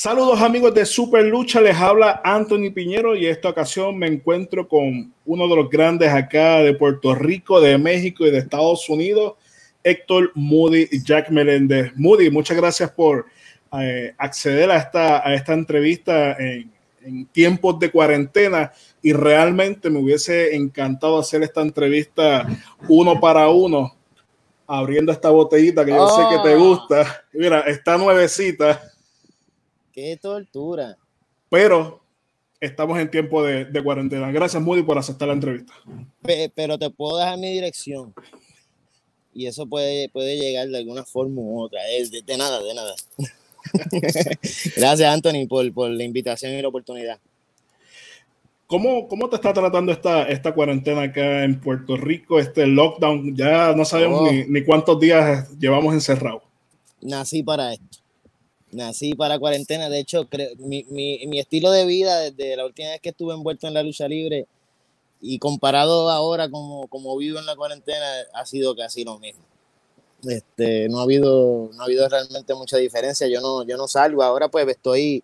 Saludos amigos de Super Lucha, les habla Anthony Piñero y esta ocasión me encuentro con uno de los grandes acá de Puerto Rico, de México y de Estados Unidos, Héctor Moody y Jack Meléndez. Moody, muchas gracias por eh, acceder a esta, a esta entrevista en, en, tiempos de cuarentena y realmente me hubiese encantado hacer esta entrevista uno para uno, abriendo esta botellita que yo sé que te gusta. Mira, está nuevecita. Qué tortura. Pero estamos en tiempo de, de, cuarentena. Gracias, Moody, por aceptar la entrevista. Pero te puedo dejar mi dirección. Y eso puede, puede llegar de alguna forma u otra. De, de nada, de nada. Gracias, Anthony, por, por, la invitación y la oportunidad. ¿Cómo, ¿Cómo te está tratando esta, esta cuarentena acá en Puerto Rico, este lockdown? Ya no sabemos oh. ni, ni cuántos días llevamos encerrados. Nací para esto nací para cuarentena. De hecho, creo, mi, mi, mi, estilo de vida desde la última vez que estuve envuelto en la lucha libre y comparado ahora como, como vivo en la cuarentena, ha sido casi lo mismo. Este, no ha habido, no ha habido realmente mucha diferencia. Yo no, yo no salgo. Ahora pues estoy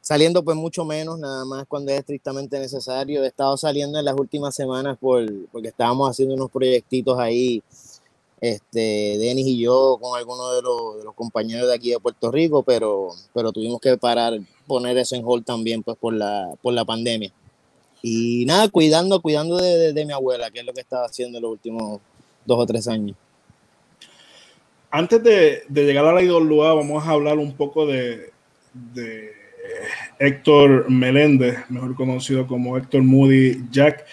saliendo pues mucho menos, nada más cuando es estrictamente necesario. He estado saliendo en las últimas semanas por, porque estábamos haciendo unos proyectitos ahí este, Denis y yo con algunos de los, compañeros de aquí de Puerto Rico, pero, pero tuvimos que parar, poner eso en hold también pues por la, por la pandemia. Y nada, cuidando, cuidando de, de, mi abuela, que es lo que estaba haciendo en los últimos dos o tres años. Antes de, de llegar a la IWA, vamos a hablar un poco de, de Héctor Meléndez, mejor conocido como Héctor Moody Jack.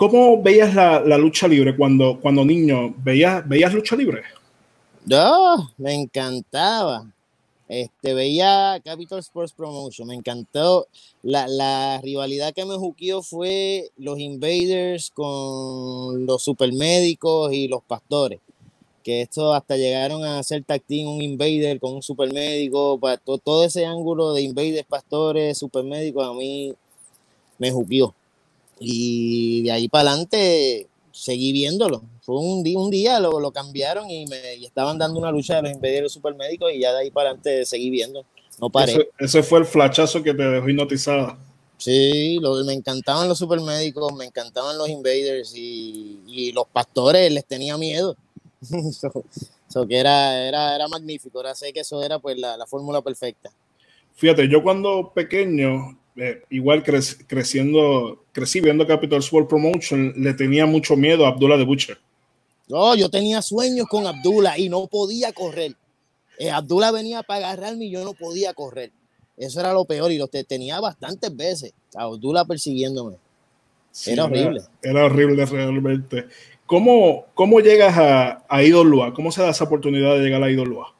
¿Cómo veías la, lucha libre cuando, cuando niño? ¿Veías, ¿Veías lucha libre? Oh, me encantaba. Este, veía Capital Sports Promotion, me encantó. La, la rivalidad que me juqueó fue los Invaders con los supermédicos y los pastores. Que esto hasta llegaron a hacer tag un Invader con un supermédico. Todo, todo ese ángulo de Invaders, pastores, supermédicos, a mí me juqueó. Y de ahí para adelante seguí viéndolo. Fue un día, un día lo, lo cambiaron y me y estaban dando una lucha de los impedidos supermédicos y ya de ahí para adelante seguí viendo. No paré. Ese, ese, fue el flachazo que te dejó hipnotizada. Sí, lo, me encantaban los supermédicos, me encantaban los invaders y, y los pastores les tenía miedo. so, so, que era, era, era magnífico, ahora sé que eso era pues la, la fórmula perfecta. Fíjate, yo cuando pequeño eh, igual cre creciendo, crecí viendo Capital Sport Promotion, le tenía mucho miedo a Abdullah de Butcher. No, yo tenía sueños con Abdullah y no podía correr. Eh, Abdullah venía para agarrarme y yo no podía correr. Eso era lo peor y lo te tenía bastantes veces. A Abdullah persiguiéndome. Sí, era horrible. Era, era, horrible realmente. ¿Cómo, cómo llegas a, a IWA? ¿Cómo se da esa oportunidad de llegar a IWA?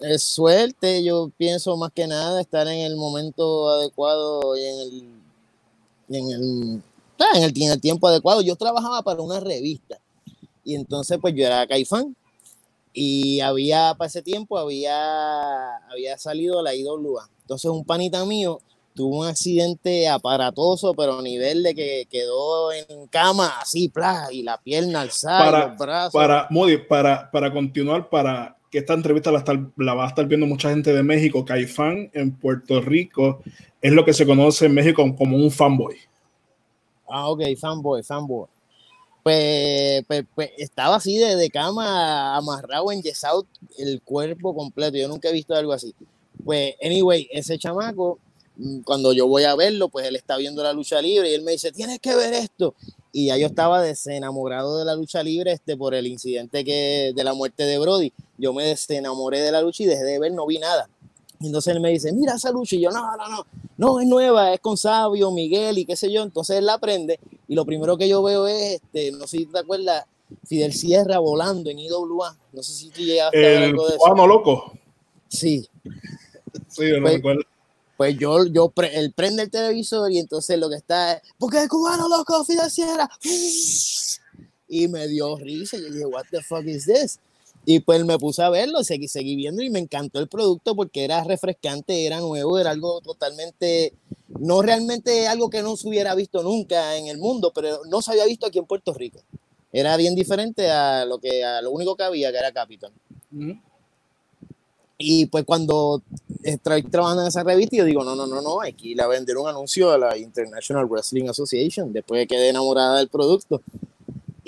es suerte, yo pienso más que nada estar en el momento adecuado y en el, en el, ah, en el, en el tiempo adecuado. Yo trabajaba para una revista y entonces pues yo era caifán y había, para ese tiempo había, había salido la IWA. Entonces un panita mío tuvo un accidente aparatoso, pero a nivel de que quedó en cama así, pla, y la pierna alzada, para, los brazos. Para, Modi, para, para continuar, para que esta entrevista la, estar, la, va a estar viendo mucha gente de México, Caifán en Puerto Rico es lo que se conoce en México como un fanboy. Ah, ok, fanboy, fanboy. Pues, pues, pues estaba así de, de, cama, amarrado, enyesado el cuerpo completo. Yo nunca he visto algo así. Pues, anyway, ese chamaco cuando yo voy a verlo, pues él está viendo la lucha libre y él me dice, tienes que ver esto. Y ya yo estaba desenamorado de la lucha libre este, por el incidente que, de la muerte de Brody. Yo me desenamoré de la lucha y dejé de ver, no vi nada. Y entonces él me dice, mira esa lucha. Y yo, no, no, no, no, es nueva, es con Sabio, Miguel y qué sé yo. Entonces él la aprende y lo primero que yo veo es, este, no sé si te acuerdas, Fidel Sierra volando en IWA. No sé si tú llegaste el a ver algo de eso. Juano loco. Sí. Sí, yo no pues, recuerdo pues yo, yo pre, él prende el televisor y entonces lo que está es, porque el cubano loco financiera. Y me dio risa. Yo dije, what the fuck is this? Y pues me puse a verlo, seguí, seguí viendo y me encantó el producto porque era refrescante, era nuevo, era algo totalmente, no realmente algo que no se hubiera visto nunca en el mundo, pero no se había visto aquí en Puerto Rico. Era bien diferente a lo que a lo único que había, que era Capitol. Uh -huh. Y pues cuando estoy trabajando en esa revista yo digo, no, no, no, no, hay que ir a vender un anuncio a la International Wrestling Association, después de quedé enamorada del producto.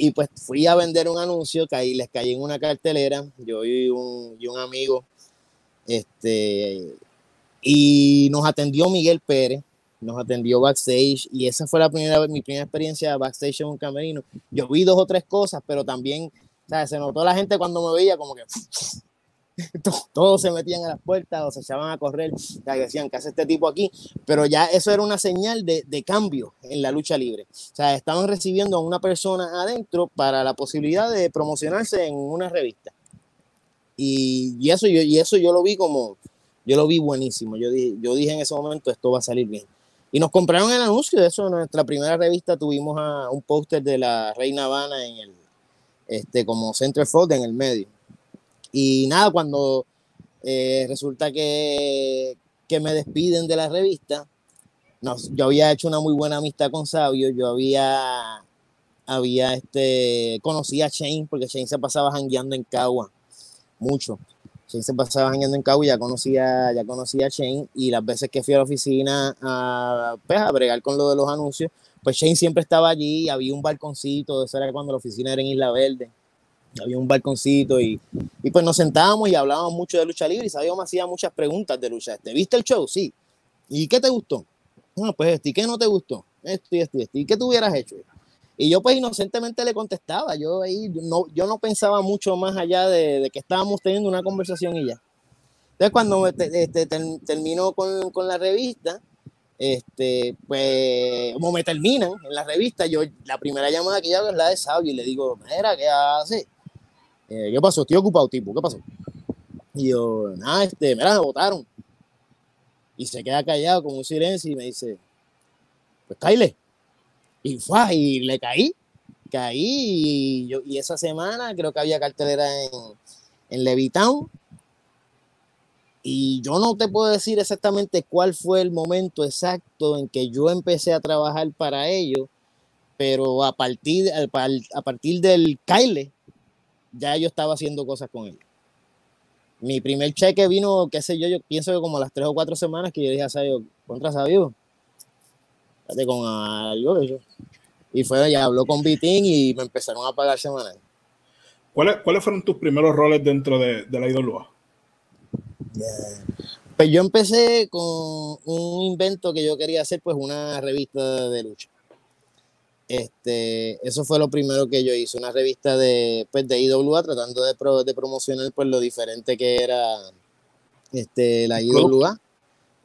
Y pues fui a vender un anuncio, caí, les caí en una cartelera, yo y un, y un amigo, este, y nos atendió Miguel Pérez, nos atendió backstage y esa fue la primera mi primera experiencia backstage en un camerino. Yo vi dos o tres cosas, pero también, ¿sabes? se notó la gente cuando me veía como que todos se metían a las puertas o se echaban a correr, decían, ¿qué hace este tipo aquí? Pero ya eso era una señal de, de, cambio en la lucha libre. O sea, estaban recibiendo a una persona adentro para la posibilidad de promocionarse en una revista. Y, y eso, yo, y eso yo lo vi como, yo lo vi buenísimo. Yo dije, yo dije en ese momento, esto va a salir bien. Y nos compraron el anuncio de eso. En nuestra primera revista tuvimos a un póster de la Reina Habana en el, este, como centerfold en el medio. Y nada, cuando eh, resulta que, que me despiden de la revista, yo había hecho una muy buena amistad con Sabio, yo había, había este, conocí a Shane, porque Shane se pasaba jangueando en Cagua, mucho. Shane se pasaba jangueando en Cagua ya conocía, ya conocía a Shane, y las veces que fui a la oficina a, pues, a bregar con lo de los anuncios, pues Shane siempre estaba allí, había un balconcito, eso era cuando la oficina era en Isla Verde, había un balconcito y, y, pues nos sentábamos y hablábamos mucho de lucha libre y Sabio me hacía muchas preguntas de lucha. ¿Te viste el show? Sí. ¿Y qué te gustó? No, pues esto, ¿y qué no te gustó? Esto y esto y esto. ¿Y qué tú hubieras hecho? Y yo pues inocentemente le contestaba, yo ahí no, yo no pensaba mucho más allá de, de que estábamos teniendo una conversación y ya. Entonces cuando este, terminó con, con, la revista, este, pues como me terminan en la revista, yo la primera llamada que yo hago es la de Sabio y le digo, mira, ¿qué hace? Eh, ¿Qué pasó? Estoy ocupado, tipo, ¿qué pasó? Y yo, nada, este, mira, me votaron. Y se queda callado con un silencio y me dice, pues caíle. Y fue, y le caí. Caí y, yo, y esa semana creo que había cartelera en, en Levitown. Y yo no te puedo decir exactamente cuál fue el momento exacto en que yo empecé a trabajar para ellos, pero a partir, a partir del Kyle, ya yo estaba haciendo cosas con él. Mi primer cheque vino, qué sé yo, yo pienso que como las tres o cuatro semanas que yo dije a Sabio, contra Sabio, con algo Y fue, ya habló con Bitín y me empezaron a pagar semanal. ¿Cuáles, ¿Cuáles fueron tus primeros roles dentro de, de la IWA? Pues yo empecé con un invento que yo quería hacer, pues una revista de lucha. Este, eso fue lo primero que yo hice, una revista de, pues, de IWA tratando de, de promocionar pues, lo diferente que era este, la IWA.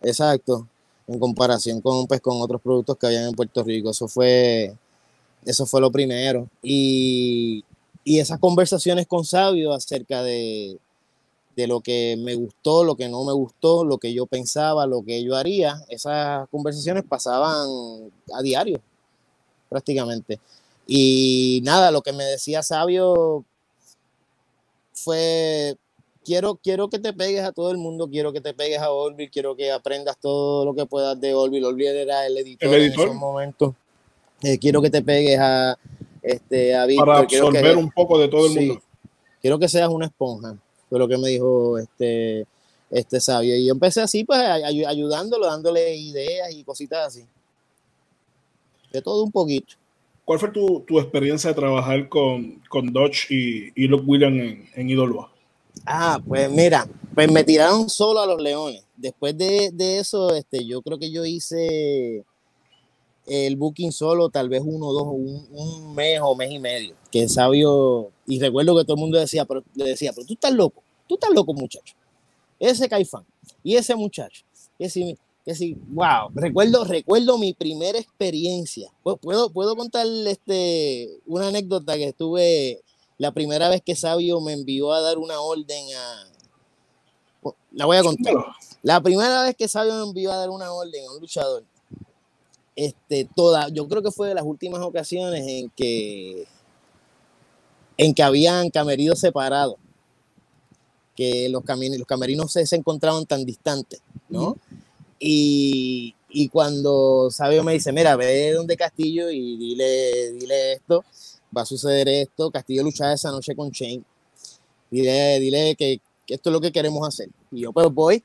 Exacto, en comparación con, pues, con otros productos que habían en Puerto Rico. Eso fue, eso fue lo primero. Y, y esas conversaciones con Sabio acerca de, de lo que me gustó, lo que no me gustó, lo que yo pensaba, lo que yo haría, esas conversaciones pasaban a diario prácticamente. Y nada, lo que me decía Sabio fue, quiero, quiero que te pegues a todo el mundo, quiero que te pegues a Orville, quiero que aprendas todo lo que puedas de Orville. Orville era el editor, en esos momentos. Eh, quiero que te pegues a, este, a Para absorber un poco de todo el mundo. Quiero que seas una esponja, fue lo que me dijo este, este sabio. Y yo empecé así, pues ayudándolo, dándole ideas y cositas así de todo un poquito. ¿Cuál fue tu, tu experiencia de trabajar con, con Dodge y, y Luke Williams en, en Idolua? Ah, pues mira, pues me tiraron solo a los leones. Después de, de, eso, este, yo creo que yo hice el booking solo, tal vez uno, dos, un, un mes o mes y medio. Que sabio, y recuerdo que todo el mundo decía, pero, le decía, pero tú estás loco, tú estás loco, muchacho. Ese caifán y ese muchacho. Y ese, que sí, wow, recuerdo, recuerdo mi primera experiencia. Puedo, puedo contar este, una anécdota que estuve la primera vez que Sabio me envió a dar una orden a... La voy a contar. La primera vez que Sabio me envió a dar una orden a un luchador, este, toda, yo creo que fue de las últimas ocasiones en que, en que habían camerinos separados, que los, los camerinos se, se, encontraban tan distantes, ¿no? Y, y, cuando Sabio me dice, mira, ve donde Castillo y dile, dile esto, va a suceder esto, Castillo lucha esa noche con Shane, dile, dile que, esto es lo que queremos hacer. Y yo pues voy,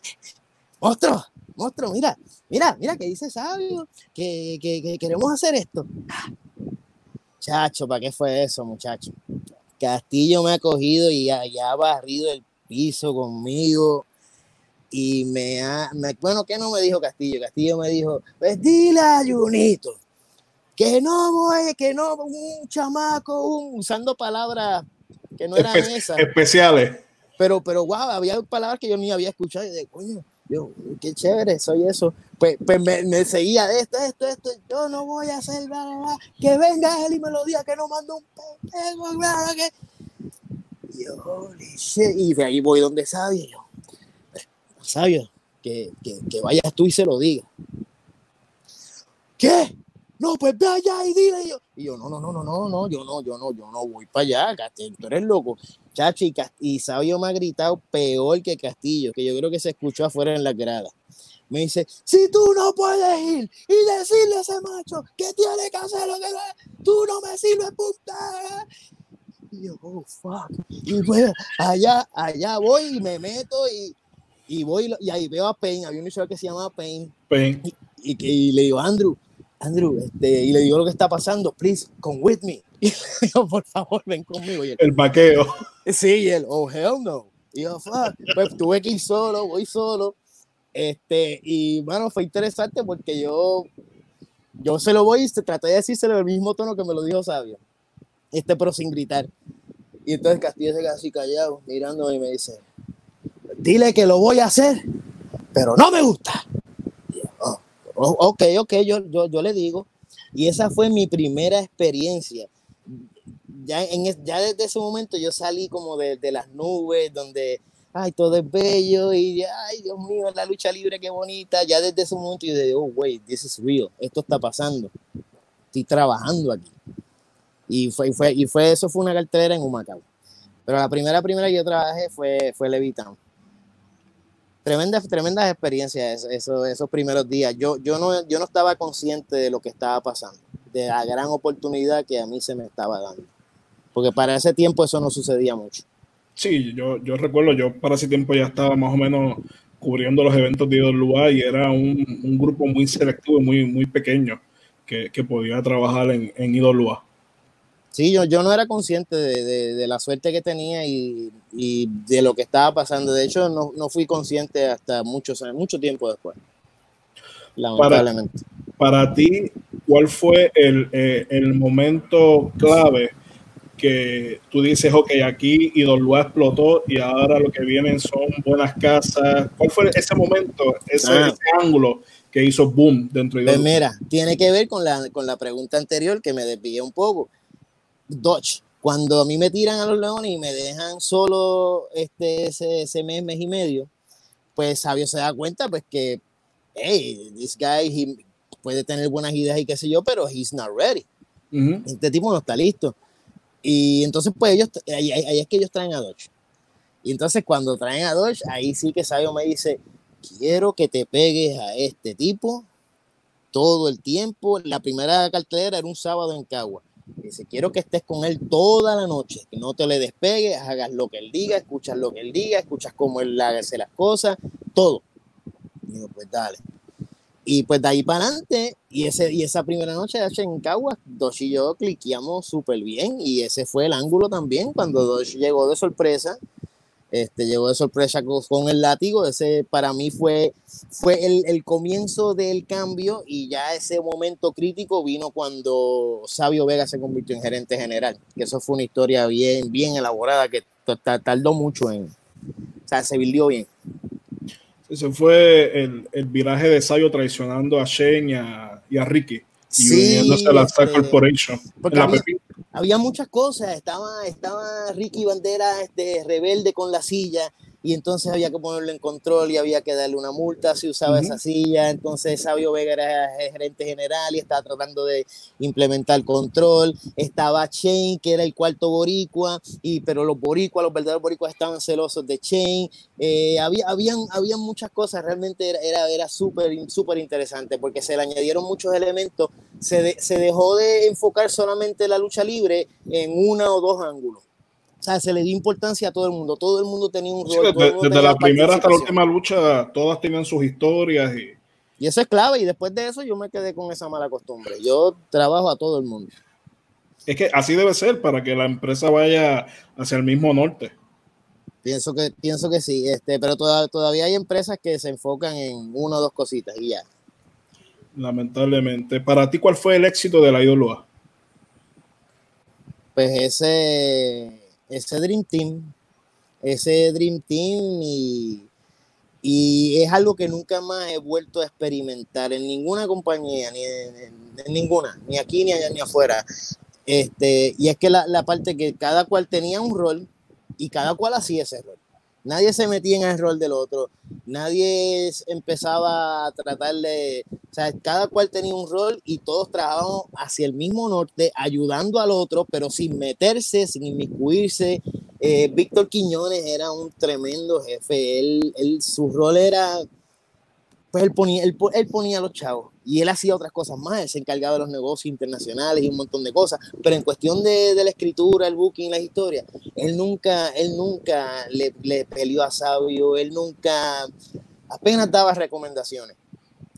monstruo, monstruo, mira, mira, mira que dice sabio, que, que, que queremos hacer esto. Chacho, ¿para qué fue eso, muchacho? Castillo me ha cogido y ya, ha barrido el piso conmigo y me ha, bueno, ¿qué no me dijo Castillo? Castillo me dijo, pues dile a Junito, que no voy, que no, un chamaco, usando palabras que no eran esas. Especiales. Pero, pero, wow, había palabras que yo ni había escuchado y de, coño, yo, qué chévere, soy eso. Pues, pues me, seguía de esto, esto, esto, yo no voy a hacer, bla, que venga él y me lo diga, que no mando un pendejo, bla, que... Y holy shit, y de ahí voy donde sabio, yo, sabio, que, que, vayas tú y se lo diga. ¿Qué? no, pues ve allá y dile. Yo, y yo, no, no, no, no, no, no, yo no, yo no, yo no voy para allá, Castillo, tú eres loco. Chacho, y, Sabio me ha gritado peor que Castillo, que yo creo que se escuchó afuera en la grada. Me dice, si tú no puedes ir y decirle a ese macho que tiene que hacer que tú no me sirves, puta. Y yo, oh, fuck. Y pues allá, allá voy y me meto y, y voy y ahí veo a Payne, había un show que se llamaba Payne. Payne. Y, y le digo, Andrew, Andrew, este, y le digo lo que está pasando, please, come with me. Y le digo, por favor, ven conmigo. el vaqueo. Sí, y él, oh, hell no. Y yo, fuck, pues tuve que ir solo, voy solo. Este, y bueno, fue interesante porque yo, yo se lo voy y traté de decírselo el mismo tono que me lo dijo Sabio. Este, pero sin gritar. Y entonces Castillo se queda así callado, mirándome y me dice, dile que lo voy a hacer, pero no me gusta. Ok, ok, yo, yo, yo le digo. Y esa fue mi primera experiencia. Ya, en, ya desde ese momento yo salí como de, de, las nubes, donde, ay, todo es bello y, ay, Dios mío, la lucha libre, qué bonita. Ya desde ese momento yo dije, oh, wait, this is real, esto está pasando. Estoy trabajando aquí. Y fue, y fue, y fue eso fue una cartera en Humacao. Pero la primera, primera que yo trabajé fue, fue Levitown tremendas, tremendas experiencias esos, esos primeros días. Yo, yo, no, yo no estaba consciente de lo que estaba pasando, de la gran oportunidad que a mí se me estaba dando. Porque para ese tiempo eso no sucedía mucho. Sí, yo, yo recuerdo, yo para ese tiempo ya estaba más o menos cubriendo los eventos de Idolua y era un, un, grupo muy selectivo y muy, muy pequeño que, que podía trabajar en, en Idolua. Sí, yo, yo no era consciente de, de, la suerte que tenía y, y, de lo que estaba pasando. De hecho, no, no fui consciente hasta muchos, mucho tiempo después. Lamentablemente. Para, para ti, ¿cuál fue el, eh, el, momento clave que tú dices, ok, aquí Idolua explotó y ahora lo que vienen son buenas casas? ¿Cuál fue ese momento, ese, ah. ese ángulo que hizo boom dentro de pues Mira, tiene que ver con la, con la pregunta anterior que me desvié un poco Dodge. Cuando a mí me tiran a los leones y me dejan solo este, ese, ese mes, mes y medio, pues Sabio se da cuenta pues que, hey, this guy puede tener buenas ideas y qué sé yo, pero he's not ready. Este tipo no está listo. Y entonces, pues ellos, ahí, es que ellos traen a Dodge. Y entonces cuando traen a Dodge, ahí sí que Sabio me dice, quiero que te pegues a este tipo todo el tiempo. La primera cartelera era un sábado en Cagua. Dice, quiero que estés con él toda la noche, que no te le despegues, hagas lo que él diga, escuchas lo que él diga, escuchas cómo él hace las cosas, todo. digo, pues dale. Y pues de ahí para adelante, y, ese, y esa primera noche en Caguas, Dosh y yo cliqueamos súper bien, y ese fue el ángulo también, cuando Dosh llegó de sorpresa, este, llegó de sorpresa con, el látigo. Ese para mí fue, fue el, el, comienzo del cambio y ya ese momento crítico vino cuando Sabio Vega se convirtió en gerente general. Que eso fue una historia bien, bien elaborada que tardó mucho en. O sea, se vivió bien. Ese fue el, el, viraje de Sabio traicionando a Shane y a, y a Ricky y sí, a la este, Corporation. La había, había muchas cosas, estaba, estaba Ricky Bandera este, rebelde con la silla y entonces había que ponerlo en control y había que darle una multa si usaba esa silla. Entonces Sabio Vega era gerente general y estaba tratando de implementar control. Estaba Chain, que era el cuarto boricua, y, pero los boricuas, los verdaderos boricuas estaban celosos de Chain. Eh, había, habían, habían muchas cosas, realmente era, era, era súper súper interesante porque se le añadieron muchos elementos. Se, se dejó de enfocar solamente la lucha libre en una o dos ángulos o sea, se le dio importancia a todo el mundo. Todo el mundo tenía un rol. desde, la primera hasta la última lucha, todas tenían sus historias. Y... y eso es clave. Y después de eso, yo me quedé con esa mala costumbre. Yo trabajo a todo el mundo. Es que así debe ser para que la empresa vaya hacia el mismo norte. Pienso que, pienso que sí, este, pero todavía hay empresas que se enfocan en una o dos cositas y ya. Lamentablemente. Para ti, ¿cuál fue el éxito de la IWA? Pues ese ese Dream Team, ese Dream Team y, y es algo que nunca más he vuelto a experimentar en ninguna compañía, ni en, ninguna, ni aquí ni allá ni afuera. Este, y es que la, la parte que cada cual tenía un rol y cada cual hacía ese rol. Nadie se metía en el rol del otro, nadie empezaba a tratar de, o sea, cada cual tenía un rol y todos trabajaban hacia el mismo norte, ayudando al otro, pero sin meterse, sin inmiscuirse. Eh, Víctor Quiñones era un tremendo jefe, él, él, su rol era pues él ponía, él, ponía a los chavos y él hacía otras cosas más, él se encargaba de los negocios internacionales y un montón de cosas, pero en cuestión de, la escritura, el booking, la historia, él nunca, él nunca le, le peleó a Sabio, él nunca, apenas daba recomendaciones.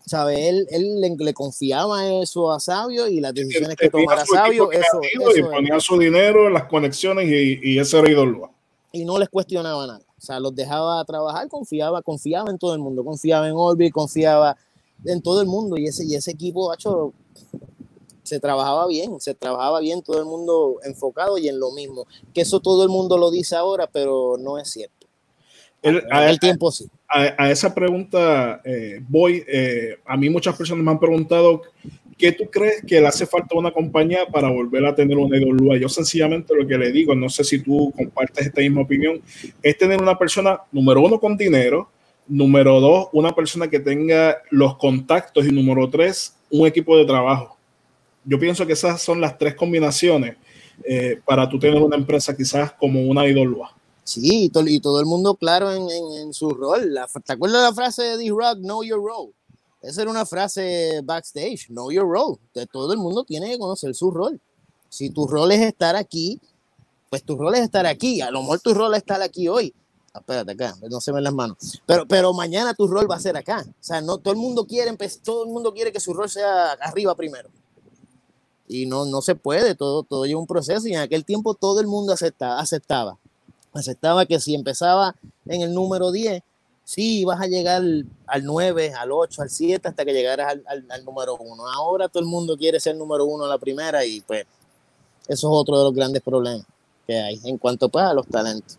¿Sabe? Él, él le, confiaba eso a Sabio y las decisiones que tomara Sabio, eso, y ponía su dinero en las conexiones y, y ese era ídolo. Y no les cuestionaba nada. O sea, los dejaba trabajar, confiaba, confiaba en todo el mundo, confiaba en Orbit, confiaba en todo el mundo y ese, y ese equipo, hecho se trabajaba bien, se trabajaba bien, todo el mundo enfocado y en lo mismo. Que eso todo el mundo lo dice ahora, pero no es cierto. El, a, el tiempo sí. A, esa pregunta eh, voy, eh, a mí muchas personas me han preguntado ¿qué tú crees que le hace falta una compañía para volver a tener una IWA? Yo sencillamente lo que le digo, no sé si tú compartes esta misma opinión, es tener una persona, número uno, con dinero, número dos, una persona que tenga los contactos y número tres, un equipo de trabajo. Yo pienso que esas son las tres combinaciones eh, para tú tener una empresa quizás como una IWA. Sí, y, todo el mundo claro en, su rol. ¿Te acuerdas la frase de D-Rock, Know Your Role? Esa era una frase backstage, know your role. todo el mundo tiene que conocer su rol. Si tu rol es estar aquí, pues tu rol es estar aquí. A lo mejor tu rol es estar aquí hoy. Ah, espérate acá, no se ven las manos. Pero, pero mañana tu rol va a ser acá. O sea, no todo el mundo quiere todo el mundo quiere que su rol sea arriba primero. Y no, no se puede, todo, todo lleva un proceso. Y en aquel tiempo todo el mundo aceptaba, aceptaba. Aceptaba que si empezaba en el número 10, sí, vas a llegar al 9, al 8, al 7, hasta que llegaras al, número 1. Ahora todo el mundo quiere ser número 1 en la primera y pues eso es otro de los grandes problemas que hay en cuanto pues, a los talentos.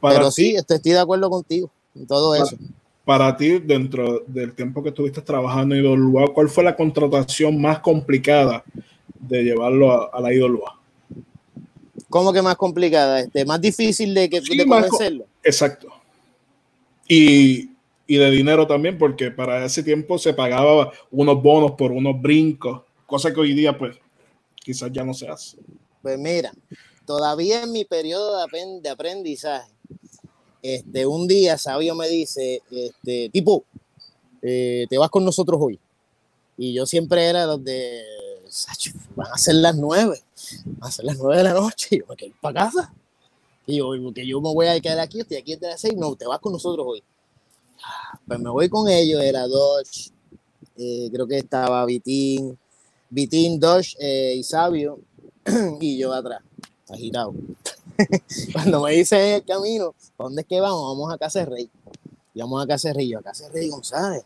Pero sí, estoy, de acuerdo contigo en todo eso. Para ti, dentro del tiempo que estuviste trabajando en Idolua, ¿cuál fue la contratación más complicada de llevarlo a, la Idolua? ¿Cómo que más complicada? Este, ¿Más difícil de, que, de convencerlo? Exacto y, de dinero también, porque para ese tiempo se pagaba unos bonos por unos brincos, cosa que hoy día pues quizás ya no se hace. Pues mira, todavía en mi periodo de aprendizaje, este, un día Sabio me dice, este, tipo, eh, te vas con nosotros hoy. Y yo siempre era donde van a ser las nueve, van a ser las nueve de la noche, y yo me quedé para casa. Y yo, porque yo me voy a quedar aquí, estoy aquí desde las seis, no, te vas con nosotros hoy. Pues me voy con ellos, era Dodge, eh, creo que estaba Vitín, Vitín, Dodge eh, y Sabio, y yo atrás, agitado. Cuando me dice el camino, ¿dónde es que vamos? Vamos a Casa vamos a Casa yo a Casa González.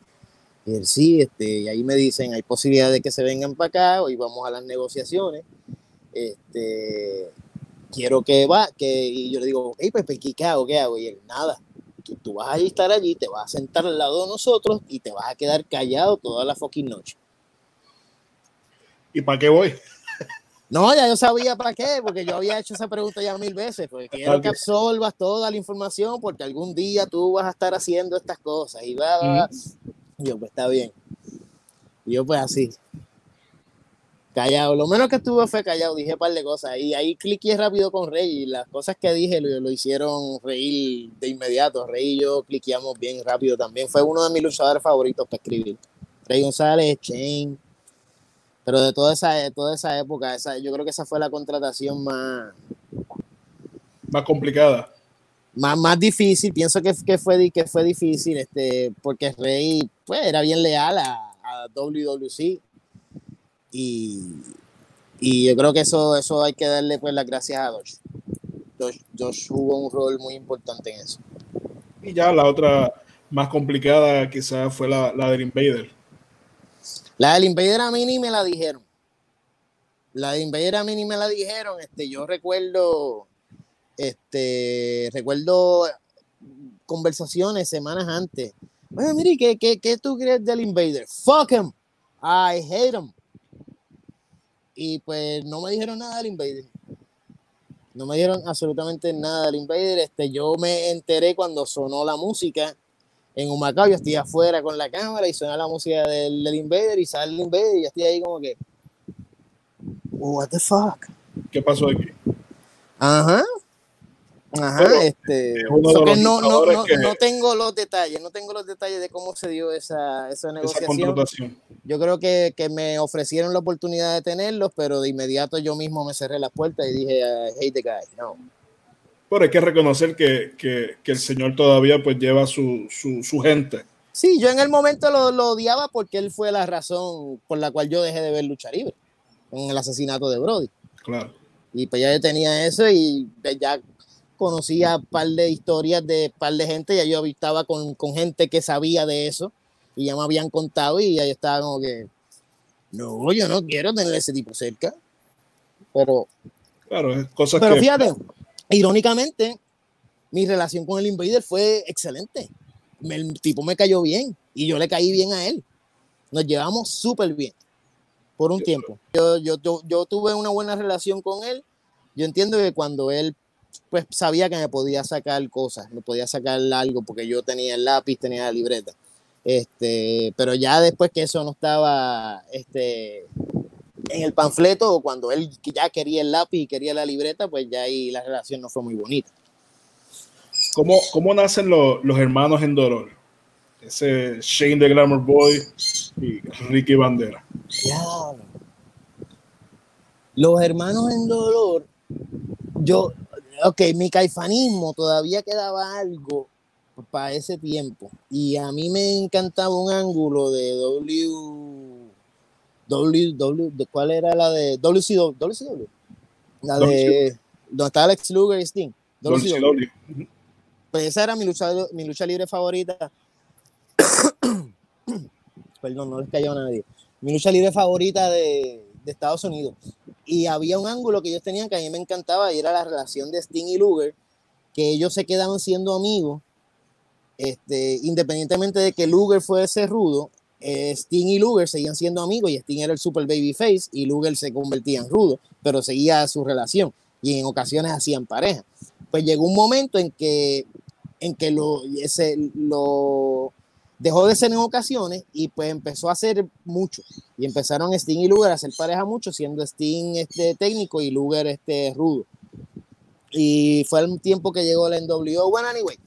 Y él sí, este, y ahí me dicen, hay posibilidad de que se vengan para acá, hoy vamos a las negociaciones. Este, quiero que va, que y yo le digo, hey, pues, ¿qué hago? ¿Qué hago? Y él, nada, tú, vas a estar allí, te vas a sentar al lado de nosotros y te vas a quedar callado toda la fucking noche. ¿Y para qué voy? No, ya yo sabía para qué, porque yo había hecho esa pregunta ya mil veces, porque quiero que absorbas toda la información, porque algún día tú vas a estar haciendo estas cosas y va, yo, pues está bien. Y yo, pues así, Callado, lo menos que estuvo fue callado, dije un par de cosas. Y ahí cliqué rápido con Rey y las cosas que dije lo, hicieron reír de inmediato. Rey y yo cliqueamos bien rápido también. Fue uno de mis luchadores favoritos para escribir. Rey González, Chain. Pero de toda esa, toda esa época, esa, yo creo que esa fue la contratación más, más complicada. Más, más difícil, pienso que, que, fue, que fue difícil, este, porque Rey pues, era bien leal a, a WWC y, y yo creo que eso, eso hay que darle pues las gracias a Josh. Josh. Josh jugó un rol muy importante en eso. Y ya la otra más complicada quizás fue la, la del Invader. La del Invader a mí ni me la dijeron. La de Invader a mí ni me la dijeron. Este, yo recuerdo, este, recuerdo conversaciones semanas antes. Oye, mire, ¿qué, qué, qué tú crees del Invader? Fuck him. I hate him. Y pues no me dijeron nada del Invader. No me dieron absolutamente nada del Invader. Este, yo me enteré cuando sonó la música en Humacao. Yo estoy afuera con la cámara y suena la música del, del Invader y sale el Invader y yo estoy ahí como que, what the fuck. ¿Qué pasó aquí? Ajá. Ajá, Pero, este. Que no, no, no, que... no, tengo los detalles, no tengo los detalles de cómo se dio esa, esa negociación. Esa yo creo que, que, me ofrecieron la oportunidad de tenerlos, pero de inmediato yo mismo me cerré la puerta y dije, hey, the guy, no. Pero hay que reconocer que, que, que el señor todavía pues lleva su, su, su, gente. Sí, yo en el momento lo, lo odiaba porque él fue la razón por la cual yo dejé de ver lucha libre en el asesinato de Brody. Claro. Y pues ya yo tenía eso y ya conocía un par de historias de un par de gente, ya yo estaba con, con, gente que sabía de eso y ya me habían contado y yo estaba como que, no, yo no quiero tener ese tipo cerca. Pero, claro, cosas pero que... fíjate, irónicamente, mi relación con el Invader fue excelente. El tipo me cayó bien y yo le caí bien a él. Nos llevamos súper bien por un tiempo. Yo, yo, yo, yo, tuve una buena relación con él. Yo entiendo que cuando él pues sabía que me podía sacar cosas, me podía sacar algo porque yo tenía el lápiz, tenía la libreta. Este, pero ya después que eso no estaba este, en el panfleto o cuando él ya quería el lápiz y quería la libreta, pues ya ahí la relación no fue muy bonita. ¿Cómo, cómo nacen los, los hermanos en dolor? Ese Shane the Glamour Boy y Ricky Bandera. Ya. Los hermanos en dolor, yo, ok, mi caifanismo todavía quedaba algo para ese tiempo. Y a mí me encantaba un ángulo de W. W, w de, ¿Cuál era la de WCW? WCW. La de. Donde estaba Alex Luger y Sting. WCW. Pues esa era mi lucha, mi lucha libre favorita perdón, no les cayó a nadie. Mi lucha libre favorita de, de, Estados Unidos. Y había un ángulo que ellos tenían que a mí me encantaba y era la relación de Sting y Luger, que ellos se quedaban siendo amigos, este, independientemente de que Luger fuese rudo, eh, Sting y Luger seguían siendo amigos y Sting era el super baby face y Luger se convertía en rudo, pero seguía su relación y en ocasiones hacían pareja. Pues llegó un momento en que, en que lo, ese, lo, dejó de ser en ocasiones y pues empezó a hacer mucho. Y empezaron Sting y Luger a hacer pareja mucho, siendo Sting este técnico y Luger este rudo. Y fue el tiempo que llegó la NWO. Bueno, anyway,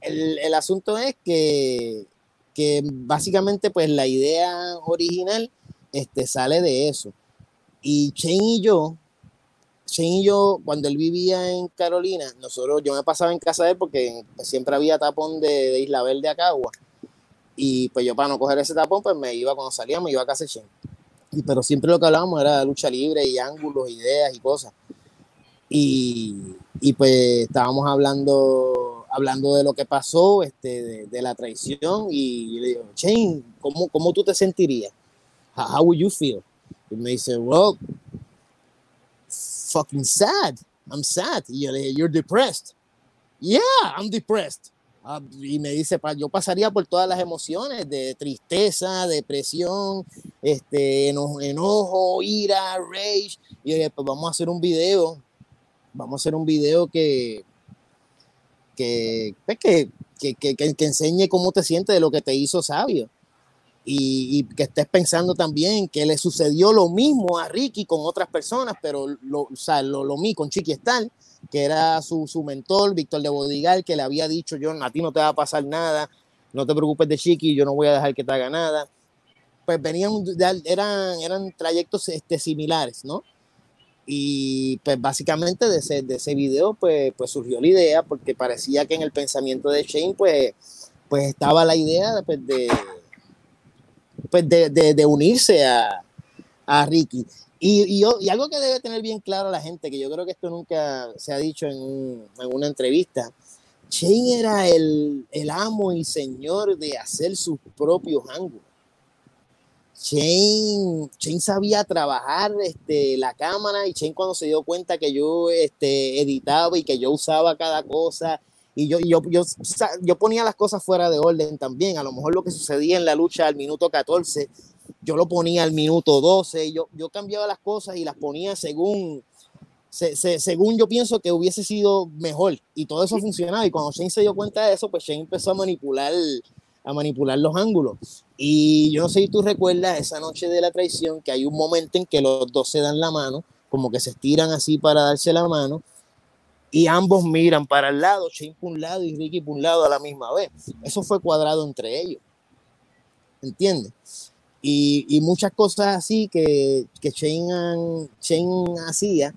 el, el asunto es que, que, básicamente pues la idea original este, sale de eso. Y Shane y yo, Shane y yo, cuando él vivía en Carolina, nosotros, yo me pasaba en casa de él porque siempre había tapón de, de Isla Verde a y pues yo para no coger ese tapón, pues me iba cuando salía, me iba a casa Y pero siempre lo que hablábamos era de lucha libre y ángulos, ideas y cosas. Y, y pues estábamos hablando, hablando de lo que pasó, este, de, de la traición. Y yo le digo, Shane, ¿cómo, ¿cómo tú te sentirías? How, how would you feel? Y me dice, well, fucking sad. I'm sad. Y yo le dije, you're depressed. Yeah, I'm depressed. Ah, y me dice, yo pasaría por todas las emociones de tristeza, depresión, este, enojo, enojo ira, rage. Y dije, pues vamos a hacer un video, vamos a hacer un video que, que, pues, que, que, que, que enseñe cómo te sientes de lo que te hizo sabio. Y, y, que estés pensando también que le sucedió lo mismo a Ricky con otras personas, pero lo, o sea, lo, lo mismo con Chiqui Star, que era su, su mentor, Víctor de Bodigal, que le había dicho, yo, a ti no te va a pasar nada, no te preocupes de Chiqui, yo no voy a dejar que te haga nada. Pues venían, eran, eran trayectos este, similares, ¿no? Y pues básicamente de ese, de ese video pues, pues surgió la idea porque parecía que en el pensamiento de Shane pues, pues estaba la idea pues, de, pues de, de, unirse a, a Ricky. Y, y, algo que debe tener bien claro la gente, que yo creo que esto nunca se ha dicho en, en una entrevista, Shane era el, el, amo y señor de hacer sus propios ángulos. Shane, Shane sabía trabajar este, la cámara y Shane cuando se dio cuenta que yo este, editaba y que yo usaba cada cosa y yo, yo, yo, yo ponía las cosas fuera de orden también. A lo mejor lo que sucedía en la lucha al minuto 14, yo lo ponía al minuto 12. Yo, yo cambiaba las cosas y las ponía según, según yo pienso que hubiese sido mejor. Y todo eso funcionaba. Y cuando Shane se dio cuenta de eso, pues Shane empezó a manipular a manipular los ángulos. Y yo no sé si tú recuerdas esa noche de la traición, que hay un momento en que los dos se dan la mano, como que se estiran así para darse la mano, y ambos miran para el lado, Shane por un lado y Ricky por un lado a la misma vez. Eso fue cuadrado entre ellos. ¿Entiendes? Y, muchas cosas así que, que Shane, hacía,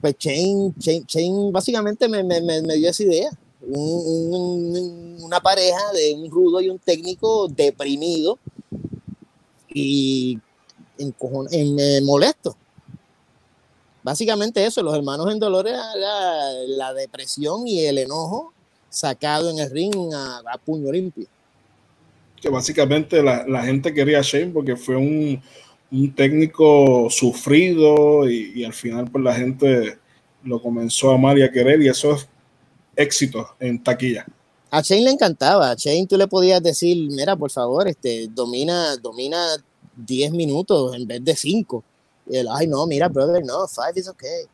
pues Shane, Shane, básicamente me, me, me dio esa idea una pareja de un rudo y un técnico deprimido y en, en, molesto. Básicamente eso, los hermanos en dolores, la, la depresión y el enojo sacado en el ring a, puño limpio. Que básicamente la, la, gente quería a Shane porque fue un, un técnico sufrido y, y, al final pues la gente lo comenzó a amar y a querer y eso es éxito en taquilla. A Shane le encantaba. A Shane tú le podías decir, mira, por favor, este, domina, domina 10 minutos en vez de 5. Y él, ay, no, mira, brother, no, 5 is okay.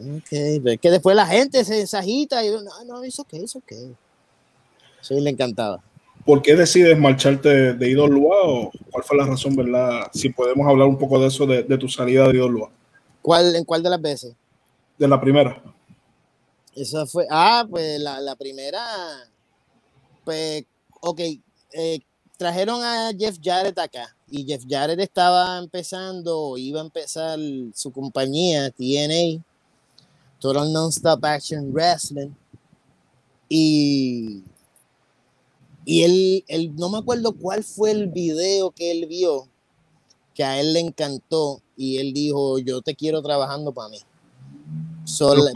Ok, que después la gente se ensajita y no, no, es okay, es okay. Shane le encantaba. ¿Por qué decides marcharte de Idolua o cuál fue la razón, verdad? Si podemos hablar un poco de eso, de, de tu salida de Idolua. ¿Cuál, ¿En cuál de las veces? De la primera. Esa fue, ah, pues la, la primera, pues, ok, eh, trajeron a Jeff Jarrett acá y Jeff Jarrett estaba empezando, iba a empezar su compañía, TNA, Total Nonstop Action Wrestling, y, y él, él, no me acuerdo cuál fue el video que él vio, que a él le encantó, y él dijo, yo te quiero trabajando para mí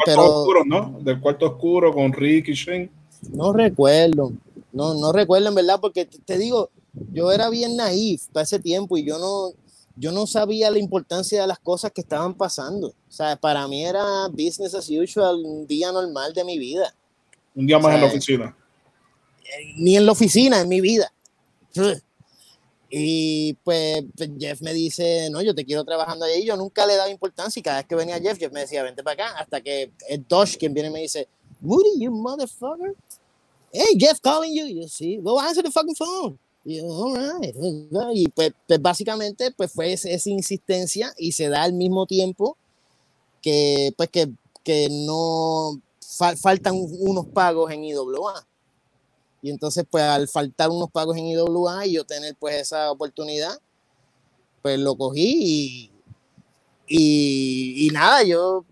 pero, oscuro, ¿no? Del cuarto oscuro con Rick y Shane. No recuerdo, no, no recuerdo en verdad, porque te, digo, yo era bien naif para ese tiempo y yo no, yo no sabía la importancia de las cosas que estaban pasando. O sea, para mí era business as usual, un día normal de mi vida. Un día más en la oficina. Ni en la oficina, en mi vida. Y pues, pues, Jeff me dice, no, yo te quiero trabajando ahí. Yo nunca le daba importancia y cada vez que venía Jeff, Jeff me decía, vente para acá. Hasta que es Dosh quien viene y me dice, Woody, you motherfucker. Hey, Jeff calling you. Y yo, sí, go answer the fucking phone. Y yo, all right. Y pues, pues básicamente pues fue esa, esa, insistencia y se da al mismo tiempo que pues que, que no faltan unos pagos en IWA. Y entonces, pues al faltar unos pagos en IWA y yo tener pues esa oportunidad, pues lo cogí y, y, nada, yo,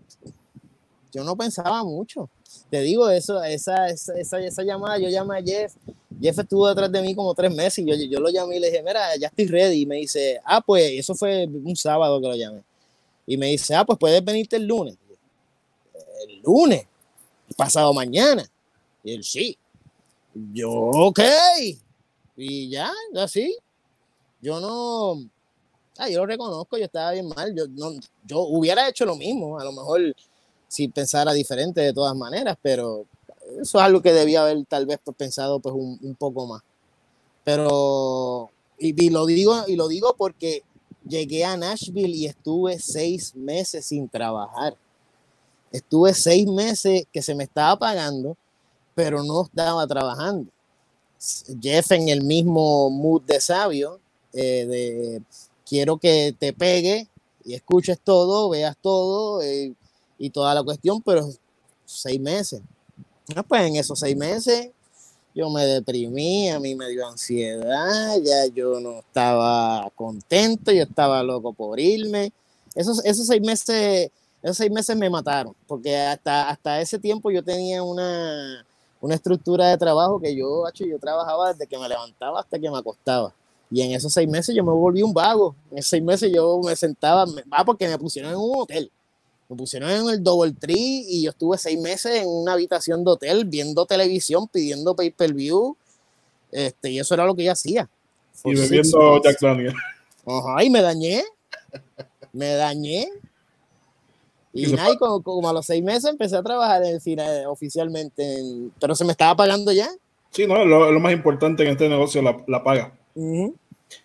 yo no pensaba mucho. Te digo, eso, esa, esa, esa, llamada, yo llamé a Jeff, Jeff estuvo detrás de mí como tres meses y yo, yo lo llamé y le dije, mira, ya estoy ready. Y me dice, ah, pues eso fue un sábado que lo llamé. Y me dice, ah, pues puedes venirte el lunes. El lunes, pasado mañana. Y él, sí. Yo, ok. Y ya, así. Yo no. Ah, yo lo reconozco, yo estaba bien mal. Yo, no, yo hubiera hecho lo mismo, a lo mejor si pensara diferente de todas maneras, pero eso es algo que debía haber tal vez pues, pensado pues un, poco más. Pero, y, y, lo digo, y lo digo porque llegué a Nashville y estuve seis meses sin trabajar. Estuve seis meses que se me estaba pagando pero no estaba trabajando. Jeff en el mismo mood de sabio, eh, de quiero que te pegue y escuches todo, veas todo eh, y toda la cuestión, pero seis meses. Ah, pues en esos seis meses yo me deprimí, a mí me dio ansiedad, ya yo no estaba contento, yo estaba loco por irme. esos, esos seis meses, esos seis meses me mataron, porque hasta, hasta ese tiempo yo tenía una, una estructura de trabajo que yo, yo trabajaba desde que me levantaba hasta que me acostaba. Y en esos seis meses yo me volví un vago. En esos seis meses yo me sentaba, va porque me pusieron en un hotel. Me pusieron en el Double Tree y yo estuve seis meses en una habitación de hotel viendo televisión, pidiendo pay-per-view. Este, y eso era lo que yo hacía. Y bebiendo Jack Daniel. Ajá, y me dañé. Me dañé. Y, nada, como, a los seis meses empecé a trabajar en cine oficialmente, pero se me estaba pagando ya. Sí, no, lo, lo más importante en este negocio, la, la paga.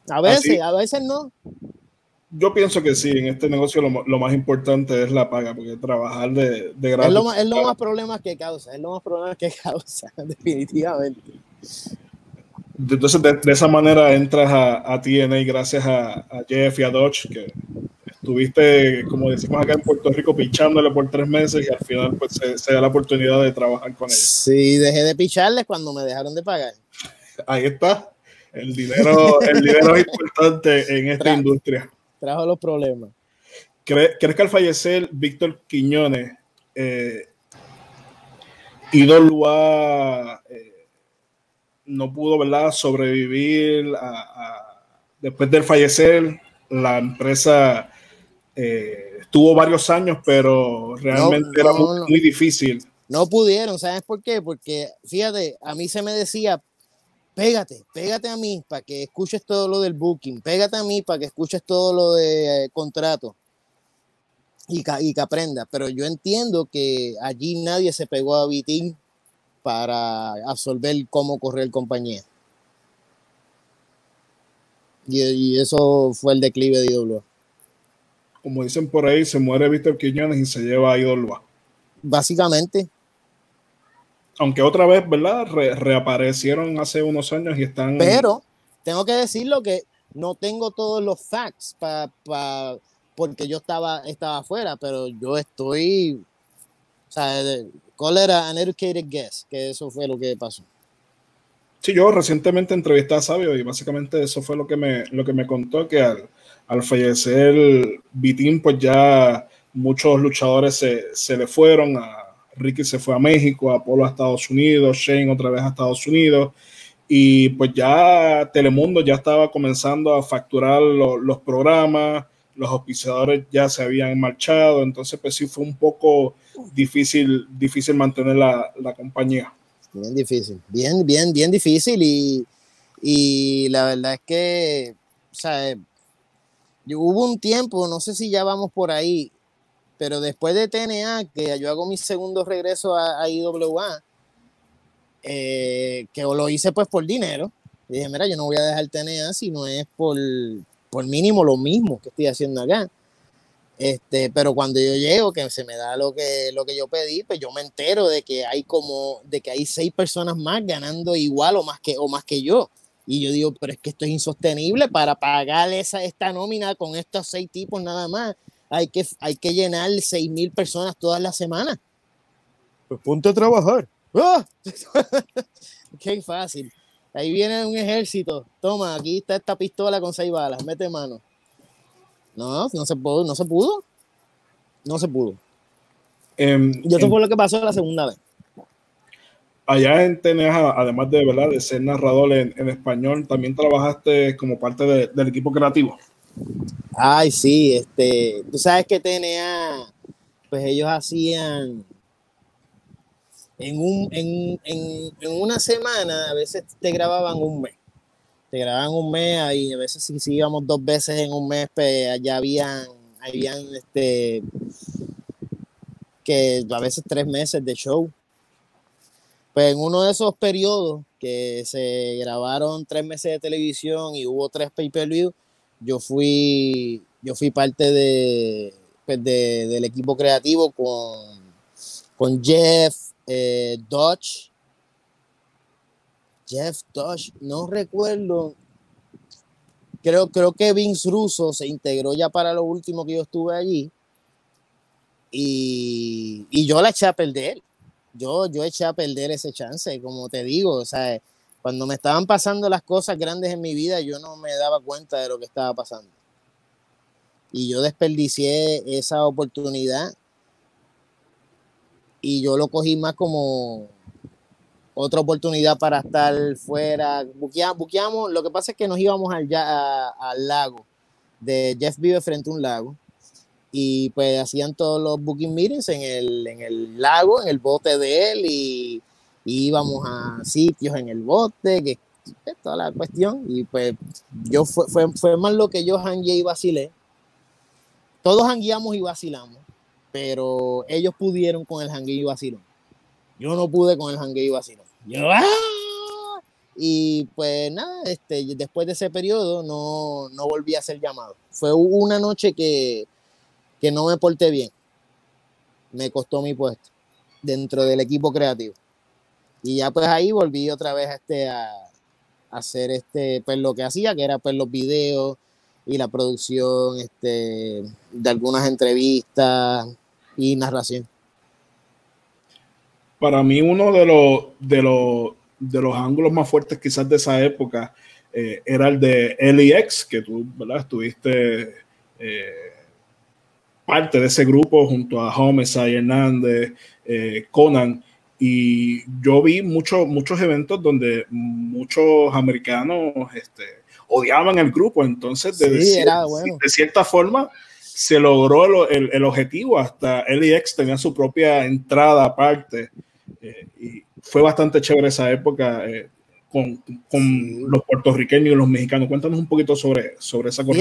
A veces, a veces no. Yo pienso que sí, en este negocio lo, lo más importante es la paga, porque trabajar de, de gratis. Es lo, más, es lo más problemas que causa, es lo más problemas que causa, definitivamente. Entonces, de, de, esa manera entras a, a TNA gracias a, a Jeff y a Dodge, que Estuviste, como decimos acá en Puerto Rico, pichándole por tres meses y al final pues se, da la oportunidad de trabajar con ellos. Sí, dejé de picharles cuando me dejaron de pagar. Ahí está. El dinero, el dinero es importante en esta industria. Trajo los problemas. ¿Crees, que al fallecer Víctor Quiñones, eh, Idolua eh, no pudo ¿verdad? sobrevivir después del fallecer? La empresa eh, estuvo varios años, pero realmente era muy, difícil. No pudieron, ¿sabes por qué? Porque fíjate, a mí se me decía, pégate, pégate a mí para que escuches todo lo del booking, pégate a mí para que escuches todo lo de eh, contrato y que, y que aprenda. Pero yo entiendo que allí nadie se pegó a Vitín para absorber cómo correr compañía. Y, y, eso fue el declive de IWA como dicen por ahí, se muere Víctor Quiñones y se lleva a Idolba. Básicamente. Aunque otra vez, ¿verdad? reaparecieron hace unos años y están. Pero tengo que decirlo que no tengo todos los facts para porque yo estaba, estaba afuera, pero yo estoy. O sea, ¿cuál era an educated guess? Que eso fue lo que pasó. Sí, yo recientemente entrevisté a Sabio y básicamente eso fue lo que me, lo que me contó, que al, al fallecer Vitín, pues ya muchos luchadores se, se, le fueron. A Ricky se fue a México, Apolo a Estados Unidos, Shane otra vez a Estados Unidos. Y pues ya Telemundo ya estaba comenzando a facturar lo, los programas, los auspiciadores ya se habían marchado, entonces pues sí fue un poco difícil, difícil mantener la, la compañía. Bien difícil, bien, bien, bien difícil y, y la verdad es que, o sea, hubo un tiempo, no sé si ya vamos por ahí, pero después de TNA, que yo hago mi segundo regreso a, IWA, eh, que lo hice pues por dinero. dije, mira, yo no voy a dejar TNA si no es por, por mínimo lo mismo que estoy haciendo acá. Este, pero cuando yo llego, que se me da lo que, lo que yo pedí, pues yo me entero de que hay como, de que hay seis personas más ganando igual o más que, o más que yo. Y yo digo, pero es que esto es insostenible para pagar esa, esta nómina con estos seis tipos nada más. Hay que, hay que llenar seis mil personas todas las semanas. Pues ponte a trabajar. ¡Ah! Qué fácil. Ahí viene un ejército. Toma, aquí está esta pistola con seis balas. Mete mano. No, no se pudo. No se pudo. No se pudo. Um, y esto fue lo que pasó la segunda vez allá en TNA, además de, ¿verdad? de ser narrador en, español, también trabajaste como parte de, del equipo creativo. Ay, sí, este, tú sabes que TNA, pues ellos hacían en, un, en, en, en una semana, a veces te grababan un mes. Te grababan un mes y a veces si, si íbamos dos veces en un mes, pues allá habían, habían este, que a veces tres meses de show. Pues en uno de esos periodos que se grabaron tres meses de televisión y hubo tres pay-per-view, yo fui, yo fui parte de, pues de, del equipo creativo con, con Jeff eh, Dodge. Jeff Dodge, no recuerdo. Creo, creo que Vince Russo se integró ya para lo último que yo estuve allí. Y, y yo la eché a perder yo, yo eché a perder ese chance, como te digo, o sea, cuando me estaban pasando las cosas grandes en mi vida, yo no me daba cuenta de lo que estaba pasando. y yo desperdicié esa oportunidad y yo lo cogí más como otra oportunidad para estar fuera. Buqueamos, lo que pasa es que nos íbamos al, al lago, de Jeff vive frente a un lago, y pues hacían todos los booking meetings en el, en el lago, en el bote de él, y, íbamos a sitios en el bote, que toda la cuestión, y pues yo fue, fue, fue más lo que yo hangué y vacilé. Todos hangueamos y vacilamos, pero ellos pudieron con el hangueo y vacilón. Yo no pude con el hangueo y vacilón. Yo, ¡ah! Y pues nada, este, después de ese periodo no, no volví a hacer llamado. Fue una noche que, que no me porté bien. Me costó mi puesto dentro del equipo creativo. Y ya pues ahí volví otra vez este, a, hacer este, pues lo que hacía, que era pues los videos y la producción este, de algunas entrevistas y narración. Para mí uno de los, de los, de los ángulos más fuertes quizás de esa época eh, era el de LEX, que tú ¿verdad? estuviste eh, parte de ese grupo junto a Homicide Hernández, eh, Conan, y yo vi muchos muchos eventos donde muchos americanos este, odiaban el grupo, entonces de, de cierta forma se logró el, el, objetivo, hasta LEX tenía su propia entrada aparte eh, y fue bastante chévere esa época eh, con, con los puertorriqueños y los mexicanos. Cuéntanos un poquito sobre, sobre esa cosa.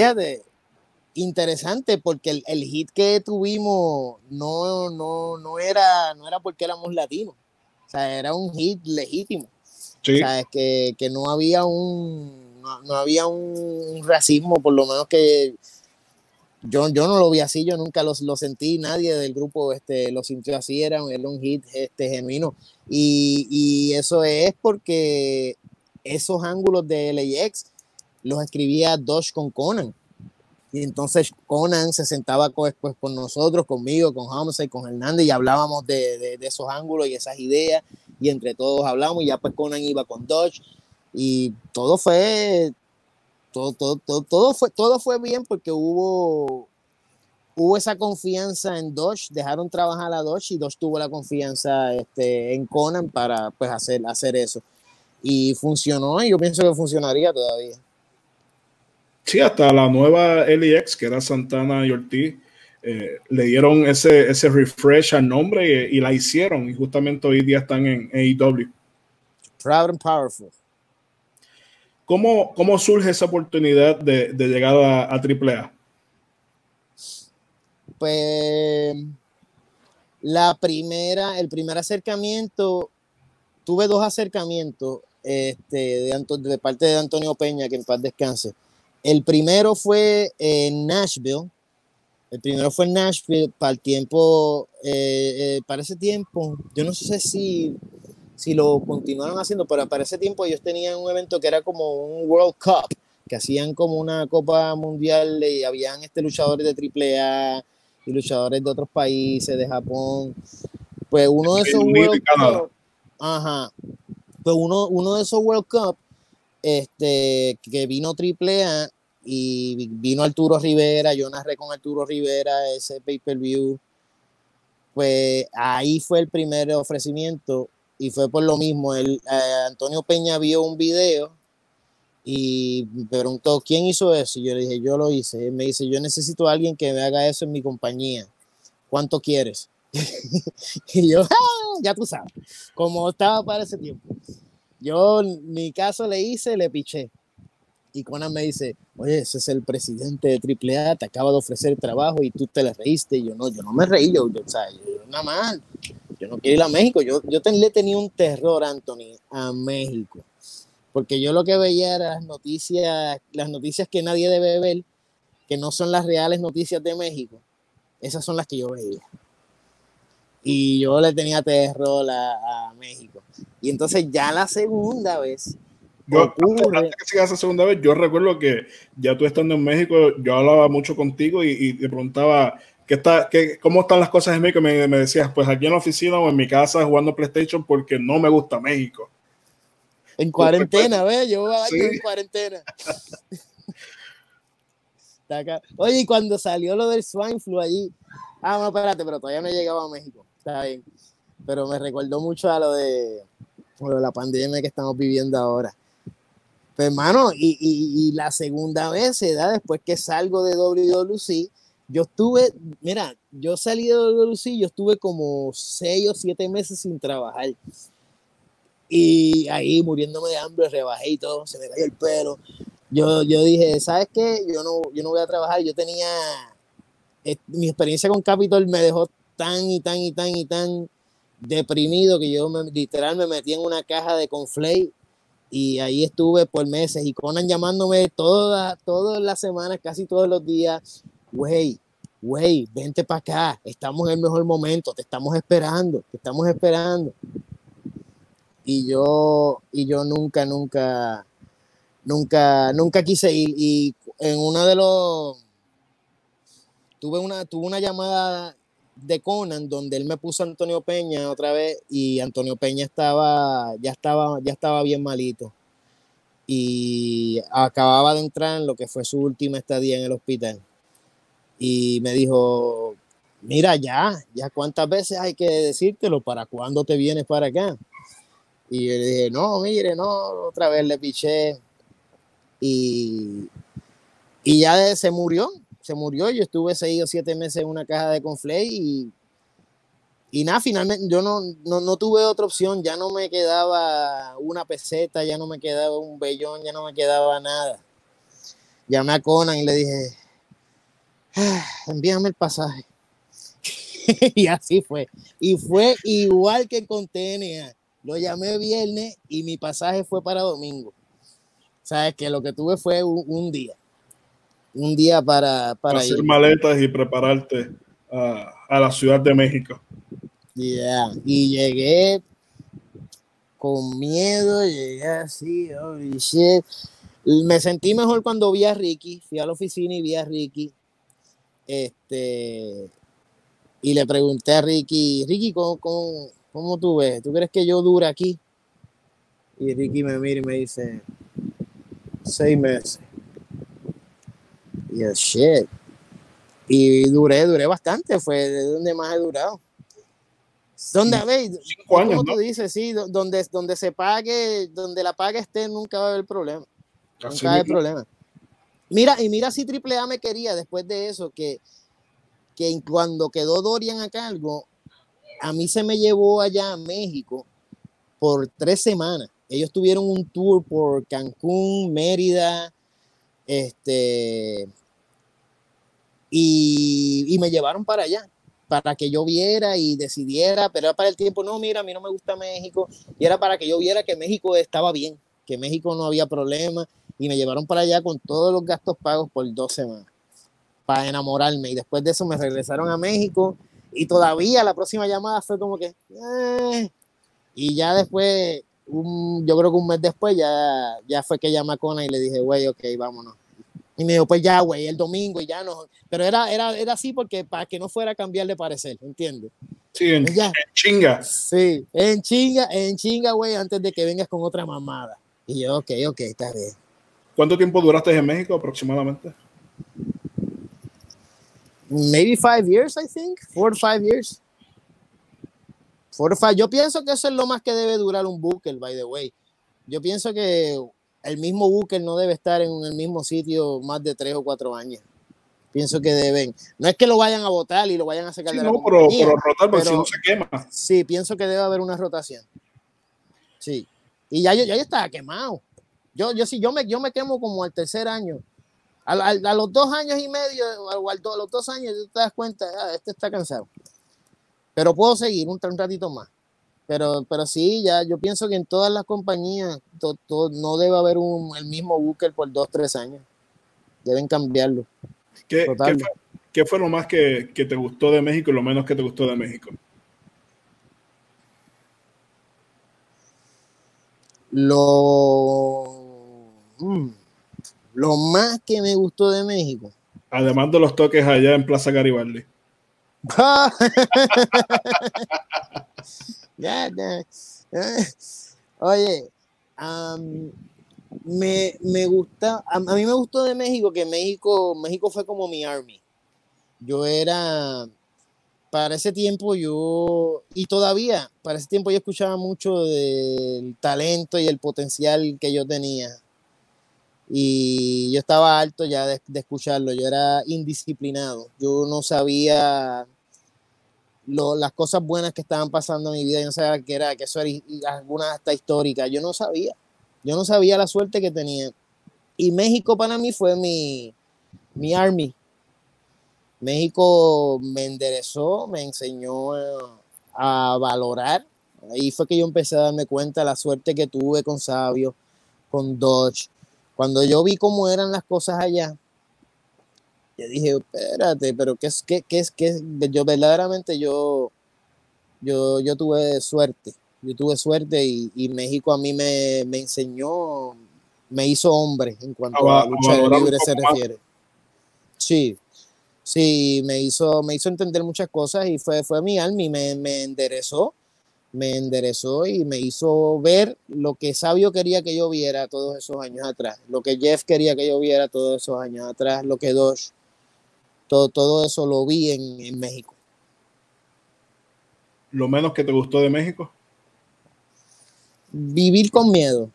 Interesante porque el, el, hit que tuvimos no, no, no, era, no era porque éramos latinos, o sea, era un hit legítimo. Sí. O sea, es que, que no había un no, no, había un racismo, por lo menos que yo, yo no lo vi así, yo nunca lo, lo sentí, nadie del grupo este, lo sintió así, era, un hit este, genuino. Y, y, eso es porque esos ángulos de LAX los escribía Dosh con Conan. Y entonces Conan se sentaba con, pues, con nosotros, conmigo, con Homicide, con Hernández, y hablábamos de, de, de, esos ángulos y esas ideas, y entre todos hablamos, y ya pues Conan iba con Dodge, y todo fue todo, todo, todo, fue, todo fue bien porque hubo, hubo esa confianza en Dodge, dejaron trabajar a Dodge y Dodge tuvo la confianza este, en Conan para pues, hacer, hacer eso. Y funcionó y yo pienso que funcionaría todavía. Sí, hasta la nueva LEX, que era Santana y Ortiz, eh, le dieron ese, ese refresh al nombre y, y, la hicieron. Y justamente hoy día están en AEW. Proud and powerful. ¿Cómo, ¿Cómo surge esa oportunidad de, de llegar a, a AAA? Pues la primera, el primer acercamiento, tuve dos acercamientos este, de, de, parte de Antonio Peña, que en paz descanse. El primero fue en Nashville. El primero fue en Nashville para el tiempo, eh, eh, para ese tiempo, yo no sé si si lo continuaron haciendo, pero para ese tiempo ellos tenían un evento que era como un World Cup, que hacían como una Copa Mundial y habían este, luchadores de AAA y luchadores de otros países, de Japón. Pues uno de esos World Cup, ajá, pues uno, uno de esos World Cup, este, que vino AAA y vino Arturo Rivera, yo narré con Arturo Rivera ese pay-per-view, pues ahí fue el primer ofrecimiento y fue por lo mismo. El, eh, Antonio Peña vio un video y me preguntó, ¿quién hizo eso? Y yo le dije, yo lo hice. Me dice, yo necesito a alguien que me haga eso en mi compañía. ¿Cuánto quieres? y yo, ah, ya tú sabes, como estaba para ese tiempo. Yo, mi caso le hice, le piché. Y Conan me dice, oye, ese es el presidente de AAA, te acaba de ofrecer trabajo y tú te le reíste. Y yo, no, yo no me reí, yo, yo nada más, yo no quiero ir a México. Yo, yo le tenía un terror, Anthony, a México. Porque yo lo que veía era las noticias, las noticias que nadie debe ver, que no son las reales noticias de México. Esas son las que yo veía. Y yo le tenía terror a, a México. Y entonces ya la segunda vez yo, antes, que sigas esa segunda vez, yo recuerdo que ya tú estando en México, yo hablaba mucho contigo y, y te preguntaba ¿qué está, qué, cómo están las cosas en México. Y me, me, decías, pues aquí en la oficina o en mi casa jugando PlayStation porque no me gusta México. En cuarentena, ¿ves? Yo sí. en cuarentena. Oye, y cuando salió lo del swine flu allí, ah, no, espérate, pero todavía no he llegado a México, está bien. Pero me recordó mucho a lo de, lo de la pandemia que estamos viviendo ahora. Pues, hermano, y, y, la segunda vez se da después que salgo de WWC. Yo estuve, mira, yo salí de WWC, yo estuve como seis o siete meses sin trabajar. Y ahí muriéndome de hambre, rebajé y todo, se me cayó el pelo. Yo, yo dije, ¿sabes qué? Yo no, yo no voy a trabajar. Yo tenía, eh, mi experiencia con Capitol me dejó tan y tan y tan y tan deprimido que yo me, literal me metí en una caja de conflay y ahí estuve por meses y Conan llamándome todas, todas las semanas, casi todos los días, güey, güey, vente para acá, estamos en el mejor momento, te estamos esperando, te estamos esperando. Y yo, y yo nunca, nunca, nunca, nunca quise ir. Y en uno de los, tuve una, tuve una llamada de Conan donde él me puso Antonio Peña otra vez y Antonio Peña estaba ya estaba ya estaba bien malito. Y acababa de entrar en lo que fue su última estadía en el hospital. Y me dijo mira ya ya cuántas veces hay que decírtelo para cuándo te vienes para acá y yo le dije no mire no otra vez le piché y y ya se murió murió. Yo estuve seis o siete meses en una caja de conflay y, y nada, finalmente yo no, no, no, tuve otra opción. Ya no me quedaba una peseta, ya no me quedaba un vellón, ya no me quedaba nada. Llamé a Conan y le dije, ah, envíame el pasaje. y así fue. Y fue igual que con TNA. Lo llamé viernes y mi pasaje fue para domingo. Sabes que lo que tuve fue un día un día para, para hacer maletas y prepararte a, la Ciudad de México. Yeah. Y llegué con miedo, llegué así, holy shit. Me sentí mejor cuando vi a Ricky, fui a la oficina y vi a Ricky. Este, y le pregunté a Ricky, Ricky, ¿cómo, cómo, cómo tú ves? ¿Tú crees que yo dure aquí? Y Ricky me mira y me dice, seis meses. Y shit. Y duré, duré bastante, fue de donde más he durado. Donde, a ver, como tú dices, sí, donde, donde se pague, donde la paga esté, nunca va a haber problema. nunca va a haber problema. Mira, y mira si Triple A me quería después de eso, que, que cuando quedó Dorian a cargo, a mí se me llevó allá a México por tres semanas. Ellos tuvieron un tour por Cancún, Mérida, este, y, me llevaron para allá, para que yo viera y decidiera, pero era para el tiempo, no, mira, a mí no me gusta México, y era para que yo viera que México estaba bien, que México no había problema, y me llevaron para allá con todos los gastos pagos por dos semanas, para enamorarme, y después de eso me regresaron a México, y todavía la próxima llamada fue como que, eh", y ya después, yo creo que un mes después, ya, ya fue que llamé a Cona y le dije, güey, ok, vámonos. Y me dijo, pues ya, güey, el domingo y ya no. Pero era, era, era así porque para que no fuera a cambiar de parecer, ¿entiendes? Sí, en, chinga. Sí, en chinga, en chinga, güey, antes de que vengas con otra mamada. Y yo, ok, ok, está bien. ¿Cuánto tiempo duraste en México aproximadamente? Maybe five years, I think. Four or five years. Four or five. Yo pienso que eso es lo más que debe durar un Booker, by the way. Yo pienso que el mismo Booker no debe estar en el mismo sitio más de tres o cuatro años. Pienso que deben. No es que lo vayan a votar y lo vayan a sacar de la no, pero, pero rotar porque si no se quema. Sí, pienso que debe haber una rotación. Sí. Y ya yo ya estaba quemado. Yo, yo sí, yo me, yo me quemo como al tercer año. A, a, los dos años y medio, o a, los dos años, tú te das cuenta, ah, este está cansado. Pero puedo seguir un, un ratito más. Pero, pero sí, ya yo pienso que en todas las compañías no debe haber un, el mismo Booker por dos, tres años. Deben cambiarlo. ¿Qué, ¿qué, fue, lo más que, que, te gustó de México y lo menos que te gustó de México? Lo, mm, lo más que me gustó de México. Además de los toques allá en Plaza Garibaldi. Oye, me, me gusta, a, mí me gustó de México que México, México fue como mi army. Yo era, para ese tiempo yo, y todavía, para ese tiempo yo escuchaba mucho del talento y el potencial que yo tenía. Y yo estaba alto ya de, escucharlo, yo era indisciplinado, yo no sabía las cosas buenas que estaban pasando en mi vida, yo no sabía que era, que eso era alguna hasta histórica, yo no sabía, yo no sabía la suerte que tenía. Y México para mí fue mi, mi army, México me enderezó, me enseñó a, valorar. Ahí fue que yo empecé a darme cuenta la suerte que tuve con Sabio, con Dodge. Cuando yo vi cómo eran las cosas allá, yo dije, espérate, pero ¿qué es, qué, qué es, qué Yo verdaderamente yo, yo, yo tuve suerte. Yo tuve suerte y, México a mí me, enseñó, me hizo hombre en cuanto a, lucha libre se refiere. Sí, sí, me hizo, me hizo entender muchas cosas y fue, fue mi alma y me, me enderezó, me enderezó y me hizo ver lo que Sabio quería que yo viera todos esos años atrás, lo que Jeff quería que yo viera todos esos años atrás, lo que Dosh, todo, todo eso lo vi en, en México. ¿Lo menos que te gustó de México? Vivir con miedo.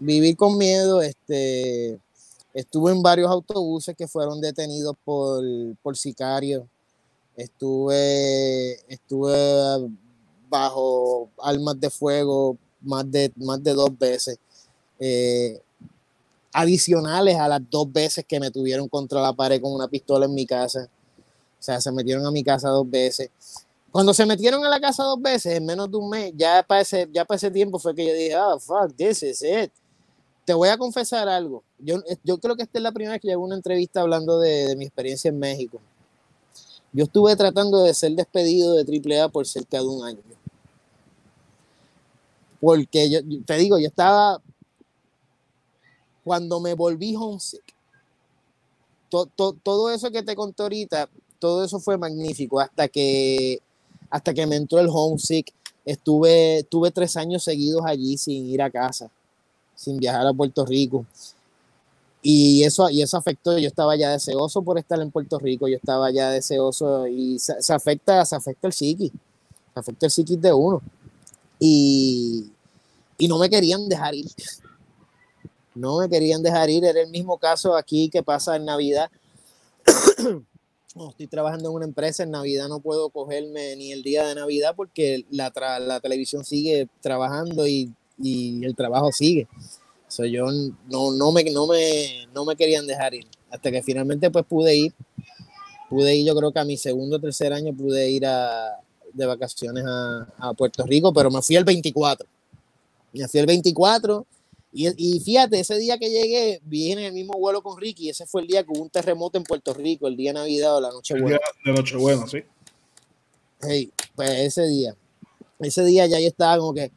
Vivir con miedo, este Estuve en varios autobuses que fueron detenidos por, por sicarios. Estuve, estuve bajo armas de fuego más de, más de dos veces. Eh, adicionales a las dos veces que me tuvieron contra la pared con una pistola en mi casa. O sea, se metieron a mi casa dos veces. Cuando se metieron a la casa dos veces, en menos de un mes, ya para ese, ya para ese tiempo fue que yo dije, ah, fuck, this is it te voy a confesar algo. Yo, eh, yo creo que esta es la primera vez que llevo una entrevista hablando de, mi experiencia en México. Yo estuve tratando de ser despedido de AAA por cerca de un año. Porque yo, te digo, yo estaba, cuando me volví homesick, todo eso que te conté ahorita, todo eso fue magnífico hasta que, hasta que me entró el homesick. Estuve, tuve tres años seguidos allí sin ir a casa sin viajar a Puerto Rico. Y eso, y eso afectó, yo estaba ya deseoso por estar en Puerto Rico, yo estaba ya deseoso y se, afecta, se afecta el psiqui, se afecta el psiqui de uno. Y, y no me querían dejar ir. No me querían dejar ir, era el mismo caso aquí que pasa en Navidad. estoy trabajando en una empresa, en Navidad no puedo cogerme ni el día de Navidad porque la, la televisión sigue trabajando y y el trabajo sigue. So, yo no, no, me, no, me, no me querían dejar ir. Hasta que finalmente pues pude ir. Pude ir, yo creo que a mi segundo o tercer año pude ir a, de vacaciones a, a, Puerto Rico, pero me fui el 24. Me fui el 24 y, y, fíjate, ese día que llegué, vine en el mismo vuelo con Ricky. Ese fue el día que hubo un terremoto en Puerto Rico, el día de Navidad o la noche buena. de Nochebuena, sí. Hey, pues ese día. Ese día ya yo estaba como que,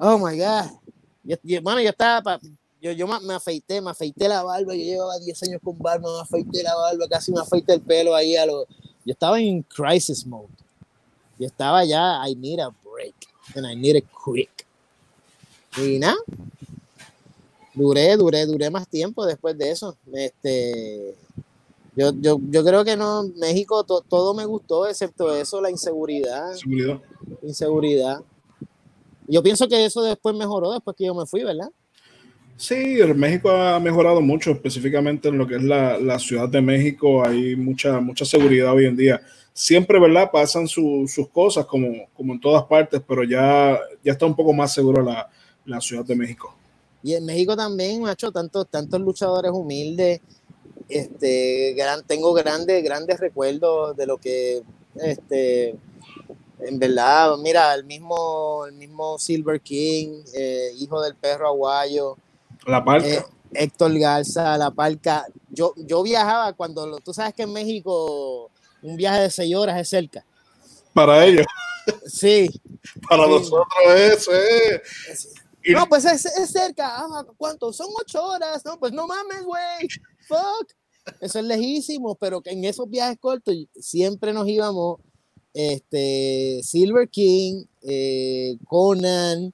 Oh my God. Yo, bueno, yo estaba, yo, yo me afeité, me afeité la barba, yo llevaba 10 años con barba, me afeité la barba, casi me afeité el pelo ahí a lo... Yo estaba en crisis mode. Yo estaba ya, I need a break, and I need it quick. Y nada, duré, duré, duré más tiempo después de eso. Este, yo, yo, yo creo que no, México todo me gustó, excepto eso, la inseguridad. Inseguridad. Inseguridad. Yo pienso que eso después mejoró después que yo me fui, ¿verdad? Sí, México ha mejorado mucho, específicamente en lo que es la, Ciudad de México. Hay mucha, mucha seguridad hoy en día. Siempre, ¿verdad? Pasan sus cosas como, como en todas partes, pero ya, ya está un poco más seguro la, Ciudad de México. Y en México también, macho, tantos, tantos luchadores humildes. Este, gran, tengo grandes, grandes recuerdos de lo que este, en verdad, mira, el mismo, el mismo Silver King, eh, hijo del perro aguayo. La Parca. Eh, Héctor Garza, La Parca. Yo, yo viajaba cuando, tú sabes que en México un viaje de seis horas es cerca. Para ellos. Sí. Para nosotros es, No, pues es, es cerca. Ah, ¿Cuánto? Son ocho horas. No, pues no mames, güey. Fuck. Eso es lejísimo, pero que en esos viajes cortos siempre nos íbamos este, Silver King, eh, Conan,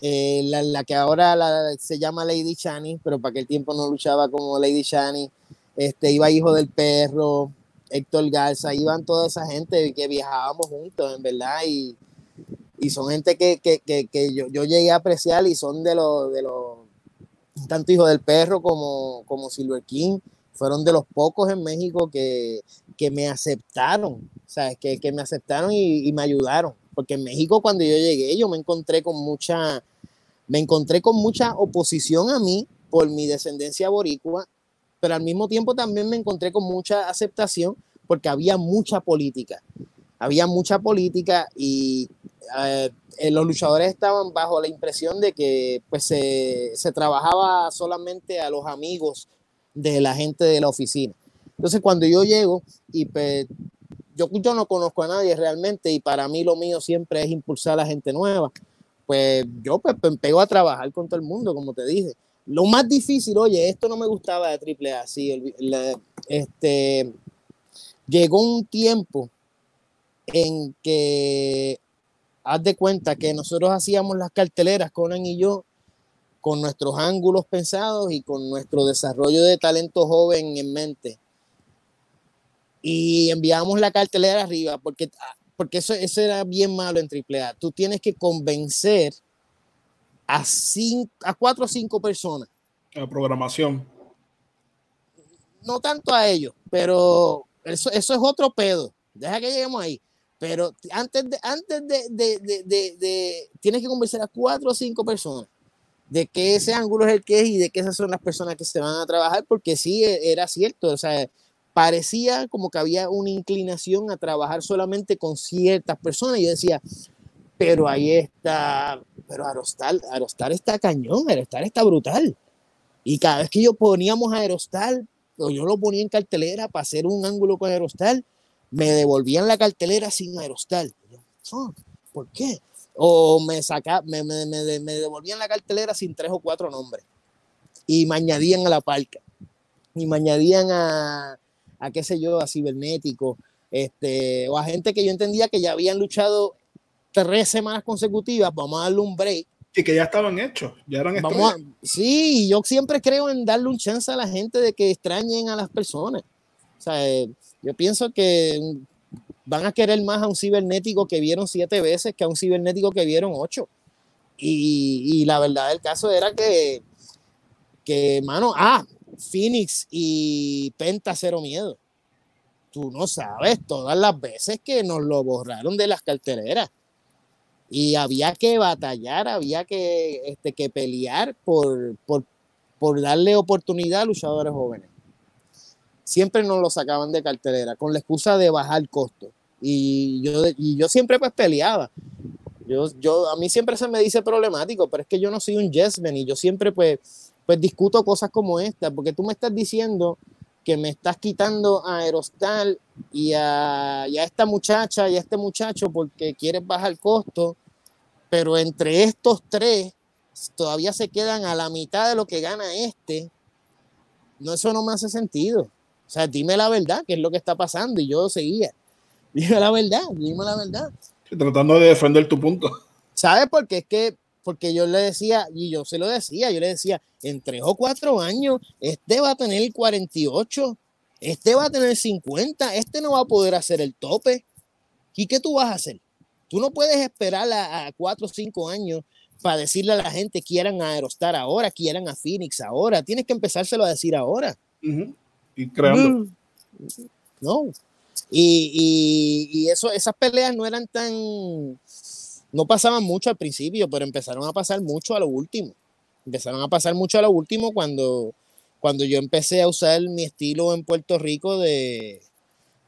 eh, la, que ahora se llama Lady Shani, pero para aquel tiempo no luchaba como Lady Shani, este, iba Hijo del Perro, Héctor Garza, iban toda esa gente que viajábamos juntos, en verdad, y, son gente que, yo, yo, llegué a apreciar y son de los, de los, tanto Hijo del Perro como, como Silver King, fueron de los pocos en México que, me aceptaron, o sea, que, me aceptaron y, me ayudaron, porque en México cuando yo llegué yo me encontré con mucha, me encontré con mucha oposición a mí por mi descendencia boricua, pero al mismo tiempo también me encontré con mucha aceptación porque había mucha política, había mucha política y eh, los luchadores estaban bajo la impresión de que pues se, se trabajaba solamente a los amigos de la gente de la oficina. Entonces, cuando yo llego y pues, yo, yo no conozco a nadie realmente y para mí lo mío siempre es impulsar a la gente nueva, pues yo pues, pego a trabajar con todo el mundo, como te dije. Lo más difícil, oye, esto no me gustaba de AAA, sí, este, llegó un tiempo en que haz de cuenta que nosotros hacíamos las carteleras, Conan y yo, con nuestros ángulos pensados y con nuestro desarrollo de talento joven en mente. Y enviamos la cartelera arriba, porque, porque eso, eso era bien malo en AAA. Tú tienes que convencer a, cinco, a cuatro o cinco personas. La programación. No tanto a ellos, pero eso, eso es otro pedo. Deja que lleguemos ahí. Pero antes de, antes de, de, de, de tienes que convencer a cuatro o cinco personas de que ese ángulo es el que es y de que esas son las personas que se van a trabajar, porque sí e, era cierto, o sea, parecía como que había una inclinación a trabajar solamente con ciertas personas. Y yo decía, pero ahí está, pero Aerostal, Aerostal está cañón, Aerostal está brutal. Y cada vez que yo poníamos a Aerostal, o yo lo ponía en cartelera para hacer un ángulo con Aerostal, me devolvían la cartelera sin Aerostal. ¿Por qué? o me, saca, me, me, me, devolvían la cartelera sin tres o cuatro nombres y me añadían a la parca y me añadían a, a qué sé yo, a cibernético, este, o a gente que yo entendía que ya habían luchado tres semanas consecutivas, vamos a darle un break. Y que ya estaban hechos, ya eran vamos Sí, yo siempre creo en darle un chance a la gente de que extrañen a las personas. O sea, eh, yo pienso que van a querer más a un cibernético que vieron siete veces que a un cibernético que vieron ocho. Y, la verdad del caso era que, que, mano, ah, Phoenix y Penta Cero Miedo. Tú no sabes todas las veces que nos lo borraron de las carteleras. Y había que batallar, había que, este, que pelear por, por, por darle oportunidad a luchadores jóvenes siempre nos lo sacaban de cartelera con la excusa de bajar costo. Y yo, y yo siempre pues peleaba. Yo, yo, a mí siempre se me dice problemático, pero es que yo no soy un yes y yo siempre pues, pues discuto cosas como esta, porque tú me estás diciendo que me estás quitando a Aerostal y a, a esta muchacha y a este muchacho porque quieres bajar costo, pero entre estos tres todavía se quedan a la mitad de lo que gana este. No, eso no me hace sentido. O sea, dime la verdad, qué es lo que está pasando. Y yo seguía. Dime la verdad, dime la verdad. tratando de defender tu punto. ¿Sabes? Porque es que, porque yo le decía, y yo se lo decía, yo le decía, en tres o cuatro años, este va a tener 48, este va a tener 50, este no va a poder hacer el tope. ¿Y qué tú vas a hacer? Tú no puedes esperar a, cuatro o cinco años para decirle a la gente quieran a Aerostar ahora, quieran a Phoenix ahora. Tienes que empezárselo a decir ahora y creando. No. Y, y, eso, esas peleas no eran tan. No pasaban mucho al principio, pero empezaron a pasar mucho a lo último. Empezaron a pasar mucho a lo último cuando, cuando yo empecé a usar mi estilo en Puerto Rico de.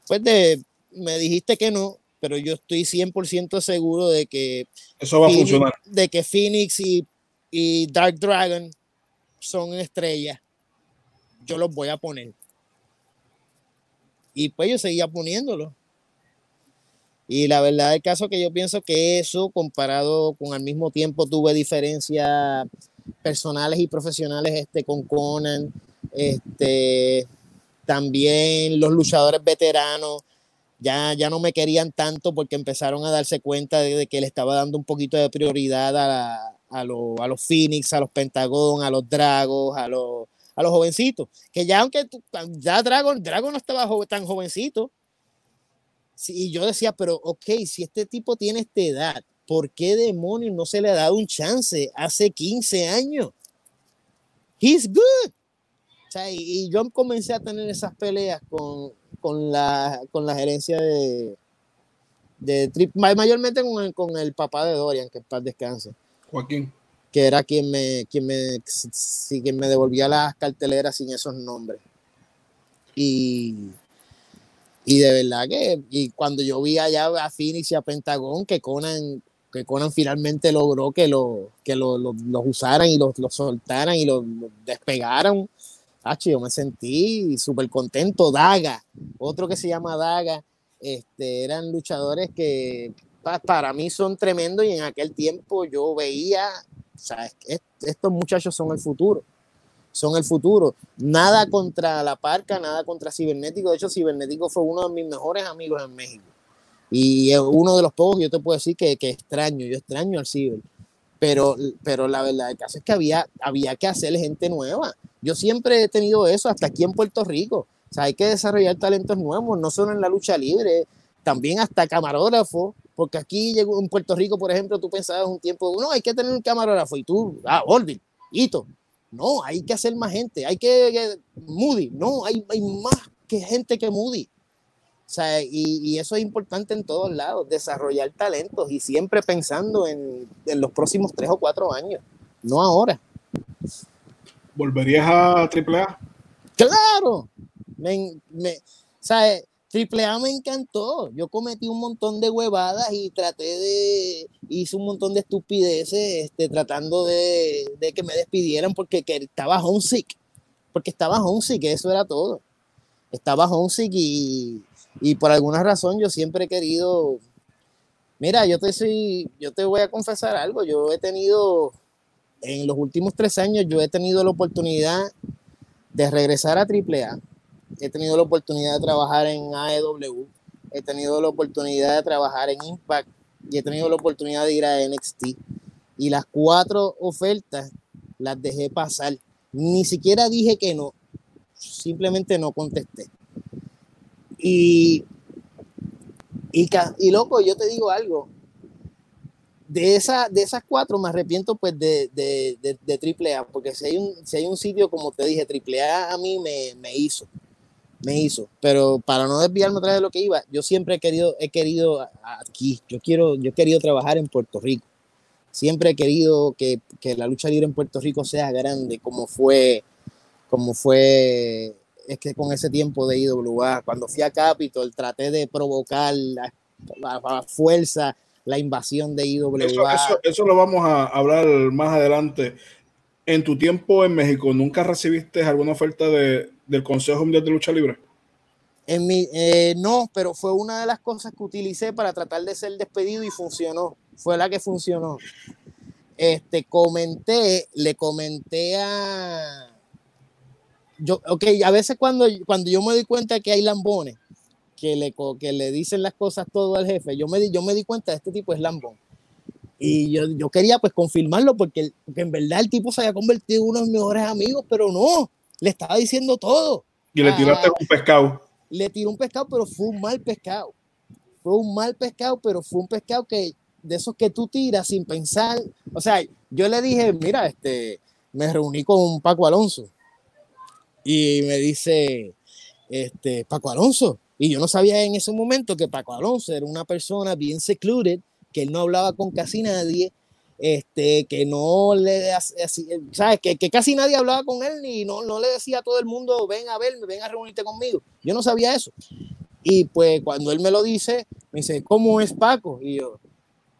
Pues de. Me dijiste que no, pero yo estoy 100% seguro de que. Eso va a funcionar. De que Phoenix y, y Dark Dragon son estrellas. Yo los voy a poner. Y pues yo seguía poniéndolo. Y la verdad del caso que yo pienso que eso, comparado con al mismo tiempo, tuve diferencias personales y profesionales este, con Conan. Este, también los luchadores veteranos ya, ya no me querían tanto porque empezaron a darse cuenta de, que le estaba dando un poquito de prioridad a, a, a los Phoenix, a los Pentagon, a los Dragos, a los, a los jovencitos. Que ya aunque ya Dragon, Dragon no estaba tan jovencito. y yo decía, pero ok, si este tipo tiene esta edad, ¿por qué demonios no se le ha dado un chance hace 15 años? He's good. y, yo comencé a tener esas peleas con, con, la, con la gerencia de, de mayormente con el, con el papá de Dorian, que paz descanse. Joaquín. Que era quien me, quien me, quien me devolvía las carteleras sin esos nombres. Y, y de verdad que y cuando yo vi allá a Phoenix y a Pentagón, que Conan, que Conan finalmente logró que, lo, que lo, los usaran y los, los soltaran y los, despegaran, yo me sentí súper contento. Daga, otro que se llama Daga, este, eran luchadores que para mí son tremendos y en aquel tiempo yo veía, estos muchachos son el futuro, son el futuro. Nada contra la parca, nada contra Cibernético. De hecho, Cibernético fue uno de mis mejores amigos en México. Y es uno de los pocos, yo te puedo decir que, que extraño, yo extraño al Ciber. Pero, pero la verdad, el caso es que había, había que hacer gente nueva. Yo siempre he tenido eso, hasta aquí en Puerto Rico. O sea, hay que desarrollar talentos nuevos, no solo en la lucha libre, también hasta camarógrafo, porque aquí llegó en Puerto Rico, por ejemplo, tú pensabas un tiempo, no, hay que tener un camarógrafo y tú, ah, Orville, Hito. No, hay que hacer más gente, hay que, Moody, no, hay, hay más que gente que Moody. O sea, y, y, eso es importante en todos lados, desarrollar talentos y siempre pensando en, en los próximos tres o cuatro años, no ahora. ¿Volverías a AAA? Claro, me, me, ¿sabes? Triple A me encantó. Yo cometí un montón de huevadas y traté de. Hice un montón de estupideces este, tratando de, que me despidieran porque que estaba homesick. Porque estaba homesick, eso era todo. Estaba homesick y, y por alguna razón yo siempre he querido. Mira, yo te soy, yo te voy a confesar algo. Yo he tenido, en los últimos tres años, yo he tenido la oportunidad de regresar a AAA he tenido la oportunidad de trabajar en AEW, he tenido la oportunidad de trabajar en Impact y he tenido la oportunidad de ir a NXT. Y las cuatro ofertas las dejé pasar. Ni siquiera dije que no, simplemente no contesté. Y, y, loco, yo te digo algo. De, esa, de esas cuatro me arrepiento pues de, de, de, AAA, porque si hay, un, si hay un sitio, como te dije, AAA a mí me, me hizo me hizo. Pero para no desviarme vez de lo que iba, yo siempre he querido, he querido aquí, yo quiero, yo he querido trabajar en Puerto Rico. Siempre he querido que, que la lucha libre en Puerto Rico sea grande, como fue, como fue, es que con ese tiempo de IWA, cuando fui a Capitol, traté de provocar la, fuerza la invasión de IWA. Eso, eso, lo vamos a hablar más adelante. En tu tiempo en México, ¿nunca recibiste alguna oferta de, del Consejo Mundial de Lucha Libre? Eh, no, pero fue una de las cosas que utilicé para tratar de ser despedido y funcionó. Fue la que funcionó. Este, comenté, le comenté a... Yo, ok, a veces cuando, cuando yo me di cuenta que hay lambones, que le, que le dicen las cosas todo al jefe, yo me, di, yo me di cuenta de este tipo es lambón. Y yo, yo quería pues confirmarlo porque, porque, en verdad el tipo se había convertido en uno de mis mejores amigos, pero no, le estaba diciendo todo. Y le tiraste ah, un pescado. Le tiró un pescado, pero fue un mal pescado. Fue un mal pescado, pero fue un pescado que de esos que tú tiras sin pensar. O sea, yo le dije, mira, este, me reuní con Paco Alonso y me dice, este, Paco Alonso. Y yo no sabía en ese momento que Paco Alonso era una persona bien secluded, que él no hablaba con casi nadie, este, que no le, ¿sabes? Que, que, casi nadie hablaba con él ni no, no le decía a todo el mundo, ven a verme, ven a reunirte conmigo. Yo no sabía eso. Y pues cuando él me lo dice, me dice, ¿cómo es Paco? Y yo,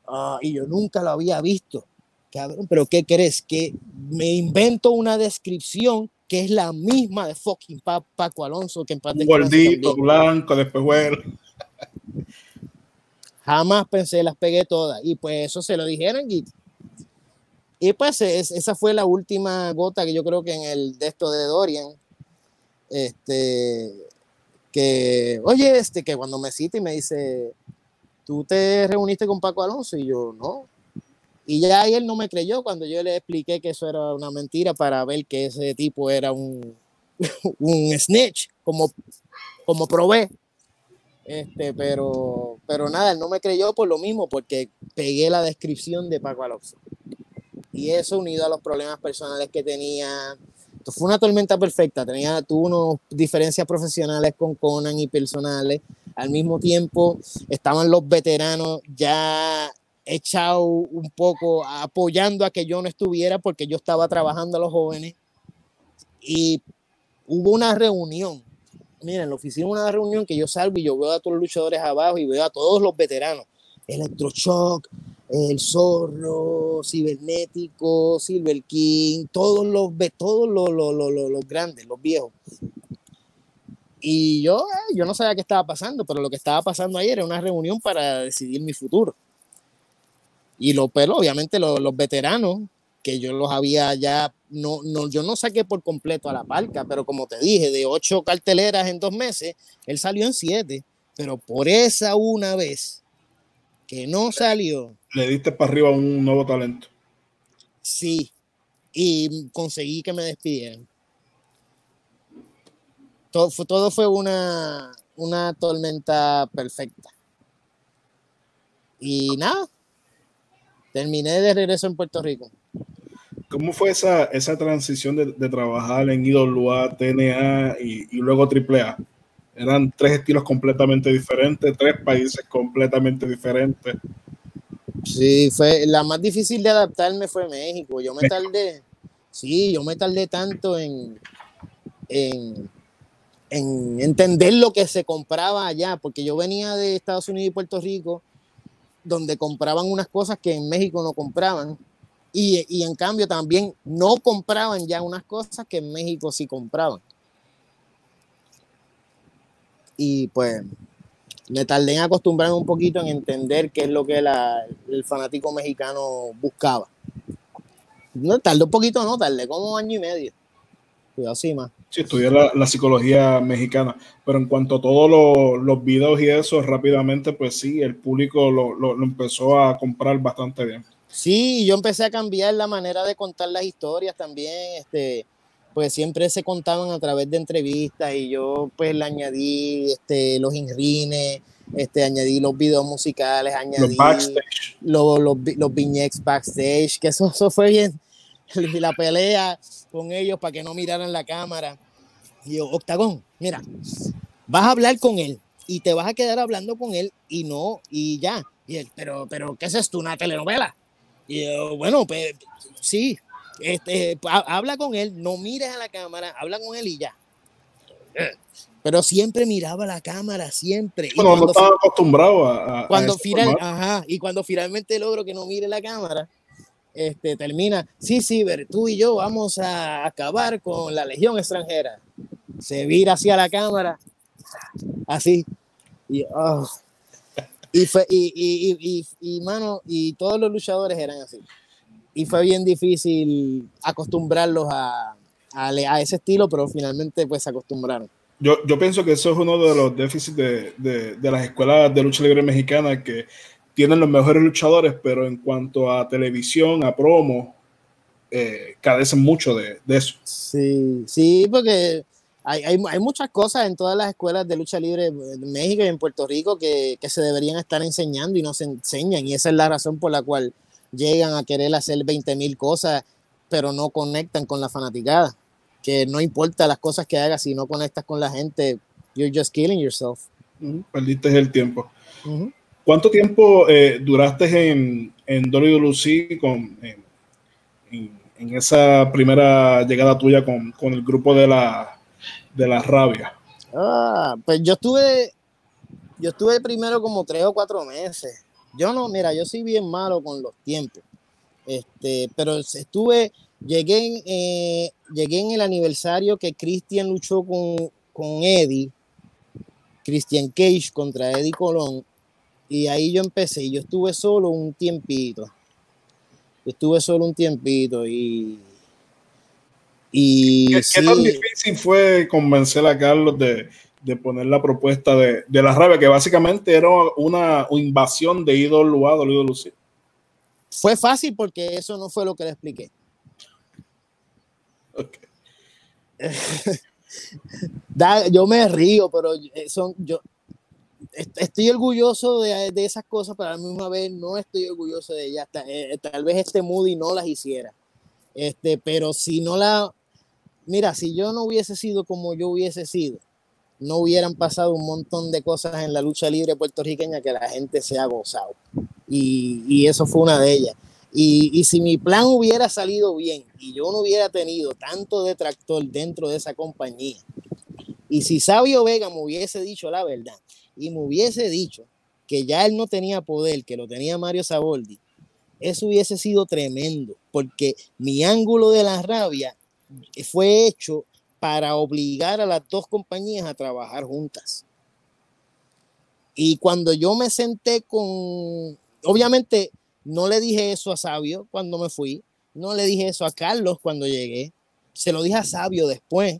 ah, y yo nunca lo había visto. Cabrón, pero ¿qué crees? Que me invento una descripción que es la misma de fucking Paco Alonso, que en parte Gordito, blanco, después Jamás pensé, las pegué todas. Y pues eso se lo dijeron y y pues esa fue la última gota que yo creo que en el de esto de Dorian, este, que, oye, este, que cuando me cita y me dice, tú te reuniste con Paco Alonso y yo, no. Y ya él no me creyó cuando yo le expliqué que eso era una mentira para ver que ese tipo era un, un snitch, como, como probé. Este, pero, pero nada, él no me creyó por lo mismo, porque pegué la descripción de Paco Alonso. Y eso unido a los problemas personales que tenía. fue una tormenta perfecta. Tenía, tuvo unas diferencias profesionales con Conan y personales. Al mismo tiempo estaban los veteranos ya echados un poco apoyando a que yo no estuviera porque yo estaba trabajando a los jóvenes. Y hubo una reunión. Miren, en la oficina una reunión que yo salgo y yo veo a todos los luchadores abajo y veo a todos los veteranos. Electroshock, el Zorro, Cibernético, Silver King, todos los, todos los, los, los, los grandes, los viejos. Y yo, eh, yo no sabía qué estaba pasando, pero lo que estaba pasando ayer era una reunión para decidir mi futuro. Y lo, pero obviamente los, los veteranos, que yo los había ya, no, no, yo no saqué por completo a la parca, pero como te dije, de ocho carteleras en dos meses, él salió en siete, pero por esa una vez que no salió. Le diste para arriba un nuevo talento. Sí, y conseguí que me despidieran. Todo, fue, todo fue una, una tormenta perfecta. Y nada, terminé de regreso en Puerto Rico. ¿Cómo fue esa, esa transición de, de trabajar en IWA, TNA y, y luego AAA? Eran tres estilos completamente diferentes, tres países completamente diferentes. Sí, fue la más difícil de adaptarme fue México. Yo me tardé, sí, yo me tardé tanto en, en, en entender lo que se compraba allá, porque yo venía de Estados Unidos y Puerto Rico, donde compraban unas cosas que en México no compraban. Y, y, en cambio también no compraban ya unas cosas que en México sí compraban. Y pues me tardé en acostumbrarme un poquito en entender qué es lo que la, el fanático mexicano buscaba. No, tardé un poquito, no, tardé como año y medio. Cuidado, sí, más. Sí, estudié la, la, psicología mexicana, pero en cuanto a todos los, los videos y eso, rápidamente, pues sí, el público lo, lo, lo empezó a comprar bastante bien. Sí, yo empecé a cambiar la manera de contar las historias también, este, pues siempre se contaban a través de entrevistas y yo pues le añadí este, los inrines, este, añadí los videos musicales, añadí los, backstage. los, los, los backstage, que eso, eso fue bien, la pelea con ellos para que no miraran la cámara. Y yo, Octagón, mira, vas a hablar con él y te vas a quedar hablando con él y no, y ya. Y él, pero, pero, ¿qué es esto? ¿Una telenovela? Y yo, bueno, pues sí, este, habla con él, no mires a la cámara, habla con él y ya. Pero siempre miraba la cámara, siempre. Bueno, no estaba acostumbrado a, a cuando a final, ajá, y cuando finalmente logro que no mire la cámara, este, termina, sí, sí, ver, tú y yo vamos a acabar con la legión extranjera. Se vira hacia la cámara, así. Y, oh, y, fue, y, y, y, y, mano, y todos los luchadores eran así. Y fue bien difícil acostumbrarlos a, a, a ese estilo, pero finalmente pues se acostumbraron. Yo, yo pienso que eso es uno de los déficits de, de, de las escuelas de lucha libre mexicana, que tienen los mejores luchadores, pero en cuanto a televisión, a promo, eh, carecen mucho de, de, eso. Sí, sí, porque hay, hay, hay, muchas cosas en todas las escuelas de lucha libre en México y en Puerto Rico que, que, se deberían estar enseñando y no se enseñan. Y esa es la razón por la cual llegan a querer hacer 20 mil cosas, pero no conectan con la fanaticada. Que no importa las cosas que hagas, si no conectas con la gente, you're just killing yourself. Uh -huh. Perdiste el tiempo. Uh -huh. ¿Cuánto tiempo eh, duraste en, en WWC con, en, en, en, esa primera llegada tuya con, con, el grupo de la, de la rabia? Ah, pues yo estuve, yo estuve primero como tres o cuatro meses. Yo no, mira, yo soy bien malo con los tiempos. Este, pero estuve, llegué en, eh, llegué en el aniversario que Christian luchó con, con Eddie, Christian Cage contra Eddie Colón y ahí yo empecé, y yo estuve solo un tiempito. Yo estuve solo un tiempito y. y ¿Qué, sí. ¿Qué, tan difícil fue convencer a Carlos de, de poner la propuesta de, de, la rabia, que básicamente era una invasión de IWA, de IWC? fue fácil porque eso no fue lo que le expliqué. yo me río, pero eh, son, yo estoy orgulloso de, de, esas cosas, pero a la misma vez no estoy orgulloso de ellas. Eh, tal vez este Moody no las hiciera. Este, pero si no la, mira, si yo no hubiese sido como yo hubiese sido, no hubieran pasado un montón de cosas en la lucha libre puertorriqueña que la gente se ha gozado. Y, y eso fue una de ellas. Y, y, si mi plan hubiera salido bien y yo no hubiera tenido tanto detractor dentro de esa compañía, y si Sabio Vega me hubiese dicho la verdad y me hubiese dicho que ya él no tenía poder, que lo tenía Mario Saboldi, eso hubiese sido tremendo, porque mi ángulo de la rabia fue hecho para obligar a las dos compañías a trabajar juntas. Y cuando yo me senté con, obviamente no le dije eso a Sabio cuando me fui, no le dije eso a Carlos cuando llegué, se lo dije a Sabio después,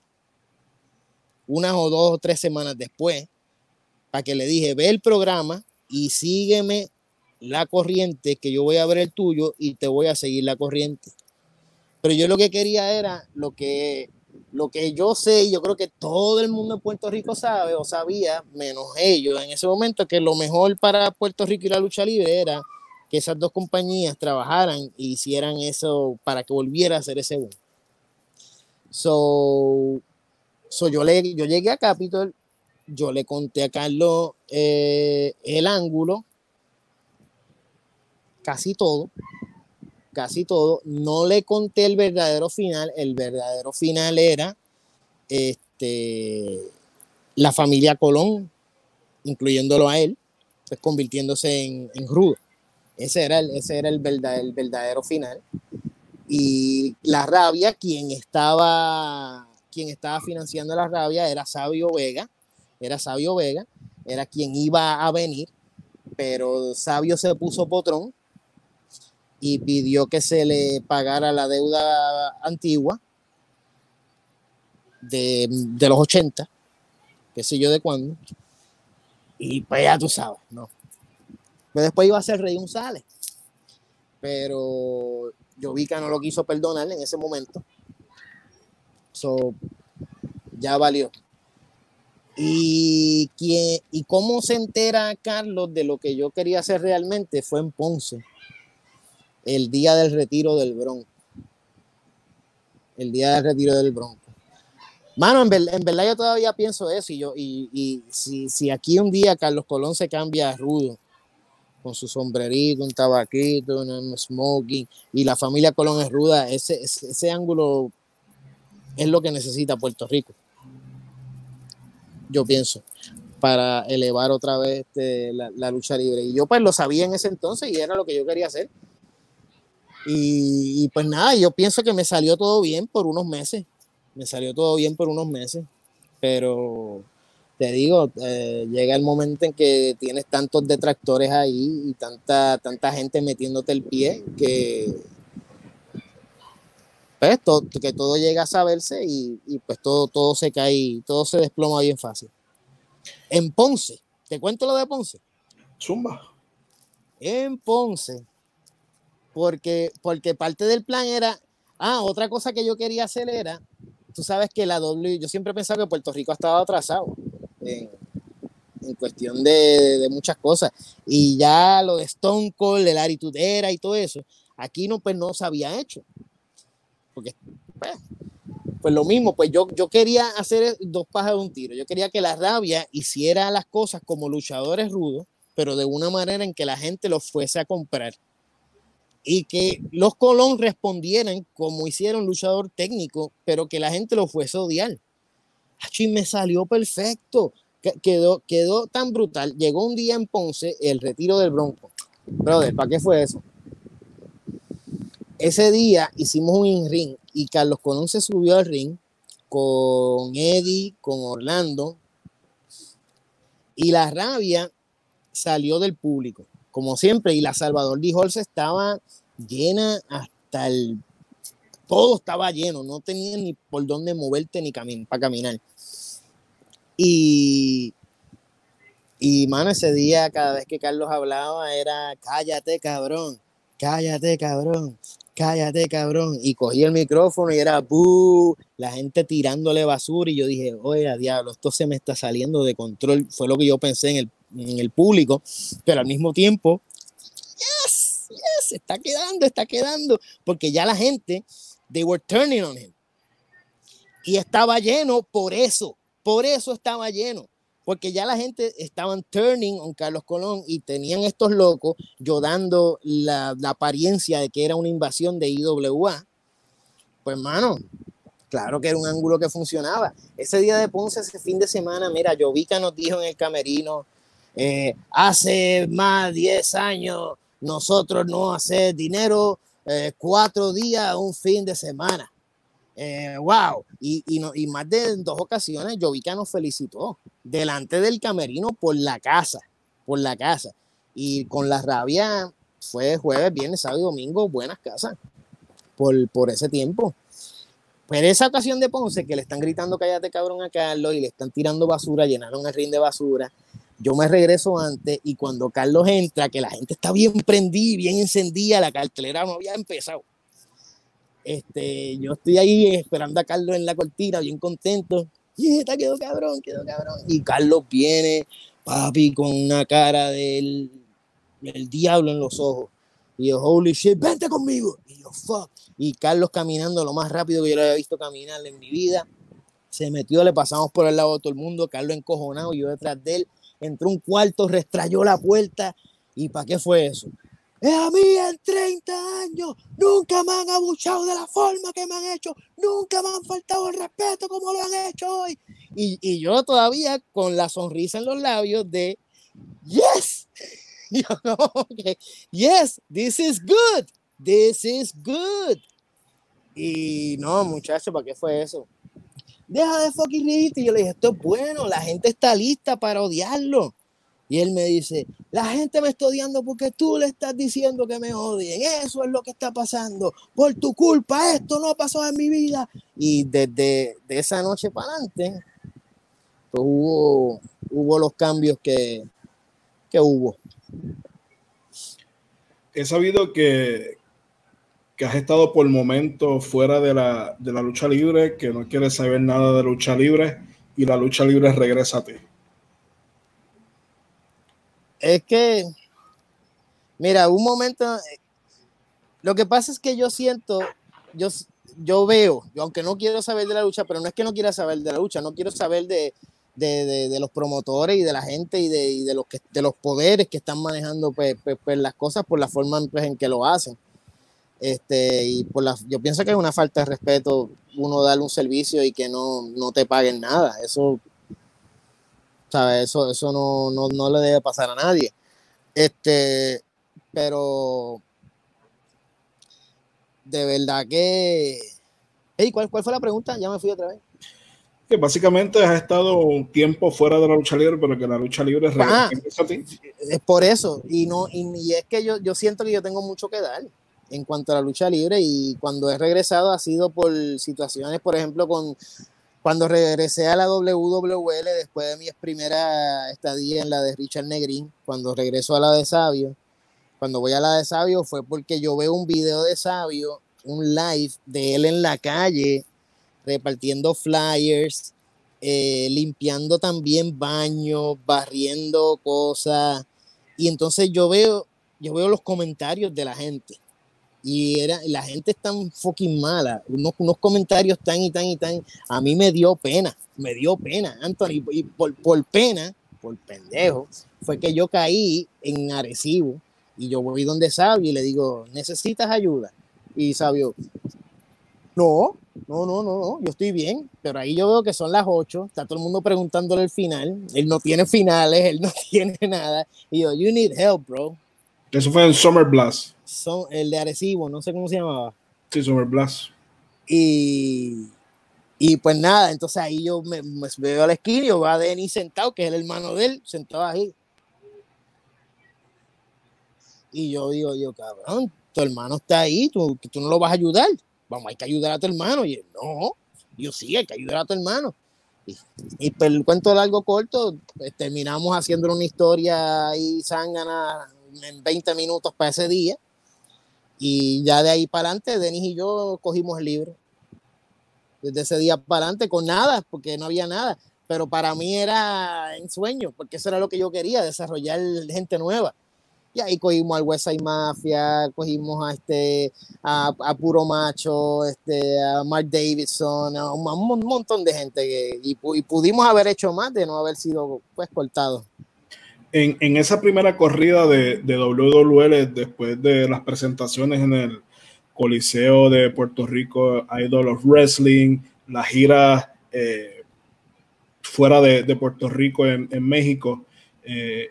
unas o dos o tres semanas después, para que le dije, ve el programa y sígueme la corriente, que yo voy a ver el tuyo y te voy a seguir la corriente. Pero yo lo que quería era lo que, lo que yo sé, y yo creo que todo el mundo en Puerto Rico sabe o sabía, menos ellos en ese momento, que lo mejor para Puerto Rico y la lucha libre era que esas dos compañías trabajaran e hicieran eso para que volviera a ser ese boom. So, so yo, le, yo llegué a Capitol, yo le conté a Carlos eh, el ángulo, casi todo, casi todo. No le conté el verdadero final. El verdadero final era este, la familia Colón, incluyéndolo a él, pues convirtiéndose en, en rudo. Ese era, el, ese era el, el verdadero final. Y la rabia, quien estaba, quien estaba financiando la rabia era Sabio Vega, era Sabio Vega, era quien iba a venir, pero Sabio se puso potrón y pidió que se le pagara la deuda antigua de, de los 80, qué sé yo de cuándo. Y pues ya tú sabes, ¿no? Pero después iba a ser Rey González. Pero que no lo quiso perdonar en ese momento. So, ya valió. Y, quién, y cómo se entera Carlos de lo que yo quería hacer realmente fue en Ponce el día del retiro del Bronco. El día del retiro del Bronco. Mano, en, verdad yo todavía pienso eso y yo, y, si, si, aquí un día Carlos Colón se cambia a rudo, con su sombrerito, un tabaquito, un smoking, y la familia Colón es ruda, ese, ese, ángulo es lo que necesita Puerto Rico. Yo pienso, para elevar otra vez este, la, la, lucha libre. Y yo pues lo sabía en ese entonces y era lo que yo quería hacer. Y, pues nada, yo pienso que me salió todo bien por unos meses. Me salió todo bien por unos meses. Pero te digo, eh, llega el momento en que tienes tantos detractores ahí y tanta, tanta gente metiéndote el pie que, pues, que todo llega a saberse y, y, pues todo, todo se cae, todo se desploma bien fácil. En Ponce, te cuento lo de Ponce. Zumba. En Ponce, porque, porque parte del plan era, ah, otra cosa que yo quería hacer era, tú sabes que la W, yo siempre he pensado que Puerto Rico ha estado atrasado en, en cuestión de, de, muchas cosas, y ya lo de Stone Cold, el Aritudera y todo eso, aquí no, pues no se había hecho, porque, pues, pues lo mismo, pues yo, yo quería hacer dos pajas de un tiro, yo quería que la rabia hiciera las cosas como luchadores rudos, pero de una manera en que la gente los fuese a comprar y que los Colón respondieran como hicieron luchador técnico, pero que la gente lo fuese a odiar. Me salió perfecto. Quedó, quedó tan brutal. Llegó un día en Ponce el retiro del Bronco. Brother, ¿para qué fue eso? Ese día hicimos un ring y Carlos Colón se subió al ring con Eddie, con Orlando. Y la rabia salió del público como siempre, y la Salvador se estaba llena hasta el... Todo estaba lleno, no tenía ni por dónde moverte ni para caminar. Y, y, mano, ese día, cada vez que Carlos hablaba, era cállate, cabrón, cállate, cabrón, cállate, cabrón. Y cogí el micrófono y era ¡buh! la gente tirándole basura. Y yo dije, oye, diablo, esto se me está saliendo de control. Fue lo que yo pensé en el, en el público, pero al mismo tiempo, yes, yes, está quedando, está quedando, porque ya la gente, they were turning on him. Y estaba lleno por eso, por eso estaba lleno porque ya la gente estaban turning on Carlos Colón y tenían estos locos yo dando la, apariencia de que era una invasión de IWA. Pues, mano, claro que era un ángulo que funcionaba. Ese día de Ponce, ese fin de semana, mira, Jovica nos dijo en el camerino, eh, hace más de 10 años nosotros no hacemos dinero eh, cuatro días, un fin de semana. Eh, wow, y, y, no, y, más de dos ocasiones Jovica nos felicitó delante del camerino por la casa, por la casa. Y con la rabia fue jueves, viernes, sábado y domingo, buenas casas por, por ese tiempo. Pero esa ocasión de Ponce, que le están gritando cállate cabrón a Carlos y le están tirando basura, llenaron el ring de basura. Yo me regreso antes y cuando Carlos entra, que la gente está bien prendida, bien encendida, la cartelera no había empezado este, yo estoy ahí esperando a Carlos en la cortina, bien contento. Y está quedó cabrón, quedó cabrón. Y Carlos viene, papi, con una cara del, del diablo en los ojos. Y yo, holy shit, vente conmigo. Y yo, fuck. Y Carlos caminando lo más rápido que yo lo había visto caminar en mi vida. Se metió, le pasamos por el lado de todo el mundo. Carlos encojonado, yo detrás de él. Entró un cuarto, restrayó la puerta. ¿Y para qué fue eso? Es a mí en 30 años nunca me han abuchado de la forma que me han hecho, nunca me han faltado el respeto como lo han hecho hoy. Y, y yo todavía con la sonrisa en los labios de, yes, okay. yes, this is good, this is good. Y no, muchacho, ¿para qué fue eso? Deja de fucking reírte. Y yo le dije, esto es bueno, la gente está lista para odiarlo. Y él me dice, la gente me está odiando porque tú le estás diciendo que me odien. Eso es lo que está pasando. Por tu culpa, esto no pasó en mi vida. Y desde de esa noche para adelante, pues hubo, hubo los cambios que, que hubo. He sabido que, que has estado por momentos fuera de la, de la lucha libre, que no quieres saber nada de lucha libre y la lucha libre regresa a ti. Es que, mira, un momento, lo que pasa es que yo siento, yo, yo veo, yo aunque no quiero saber de la lucha, pero no es que no quiera saber de la lucha, no quiero saber de, los promotores y de la gente y de, los, que, de los poderes que están manejando pues, pues, pues las cosas por la forma pues, en que lo hacen. Este, y por la, yo pienso que es una falta de respeto uno darle un servicio y que no, no te paguen nada. Eso eso, eso no, le debe pasar a nadie. Este, pero de verdad que. ¿cuál, ¿Cuál fue la pregunta? Ya me fui otra vez. Que básicamente has estado un tiempo fuera de la lucha libre, pero que la lucha libre es ah, Es por eso. Y no, y, es que yo, yo siento que yo tengo mucho que dar en cuanto a la lucha libre. Y cuando he regresado ha sido por situaciones, por ejemplo, con cuando regresé a la WWL después de mi primera estadía en la de Richard Negrín, cuando regreso a la de Sabio, cuando voy a la de Sabio fue porque yo veo un video de Sabio, un live de él en la calle, repartiendo flyers, eh, limpiando también baños, barriendo cosas. Y entonces yo veo, yo veo los comentarios de la gente y era, la gente es tan fucking mala, unos, unos comentarios tan y tan y tan, a mí me dio pena, me dio pena, Anthony, y por, por pena, por pendejo, fue que yo caí en Arecibo y yo voy donde Sabio y le digo, ¿necesitas ayuda? Y Sabio, no, no, no, no, no, yo estoy bien, pero ahí yo veo que son las 8, está todo el mundo preguntándole el final, él no tiene finales, él no tiene nada, y yo, you need help, bro, eso fue en Summer Blast. Son, el de Arecibo, no sé cómo se llamaba. Sí, Summer Blast. Y, y pues nada, entonces ahí yo me, veo a la esquina y va Denis sentado, que es el hermano de él, sentado ahí. Y yo digo, yo, cabrón, tu hermano está ahí, tú, tú no lo vas a ayudar. Vamos, hay que ayudar a tu hermano. Y él, no, yo sí, hay que ayudar a tu hermano. Y, y pues, el cuento largo corto, pues, terminamos haciendo una historia ahí zángana en 20 minutos para ese día. Y ya de ahí para adelante, Denis y yo cogimos el libro. Desde ese día para adelante, con nada, porque no había nada. Pero para mí era en sueño, porque eso era lo que yo quería, desarrollar gente nueva. Y ahí cogimos al West Side Mafia, cogimos a este a, Puro Macho, este, a Mark Davidson, a un, montón de gente y, pudimos haber hecho más de no haber sido pues cortados. En, esa primera corrida de, de WWL, después de las presentaciones en el Coliseo de Puerto Rico, Idol of Wrestling, la gira eh, fuera de, Puerto Rico en, México, eh,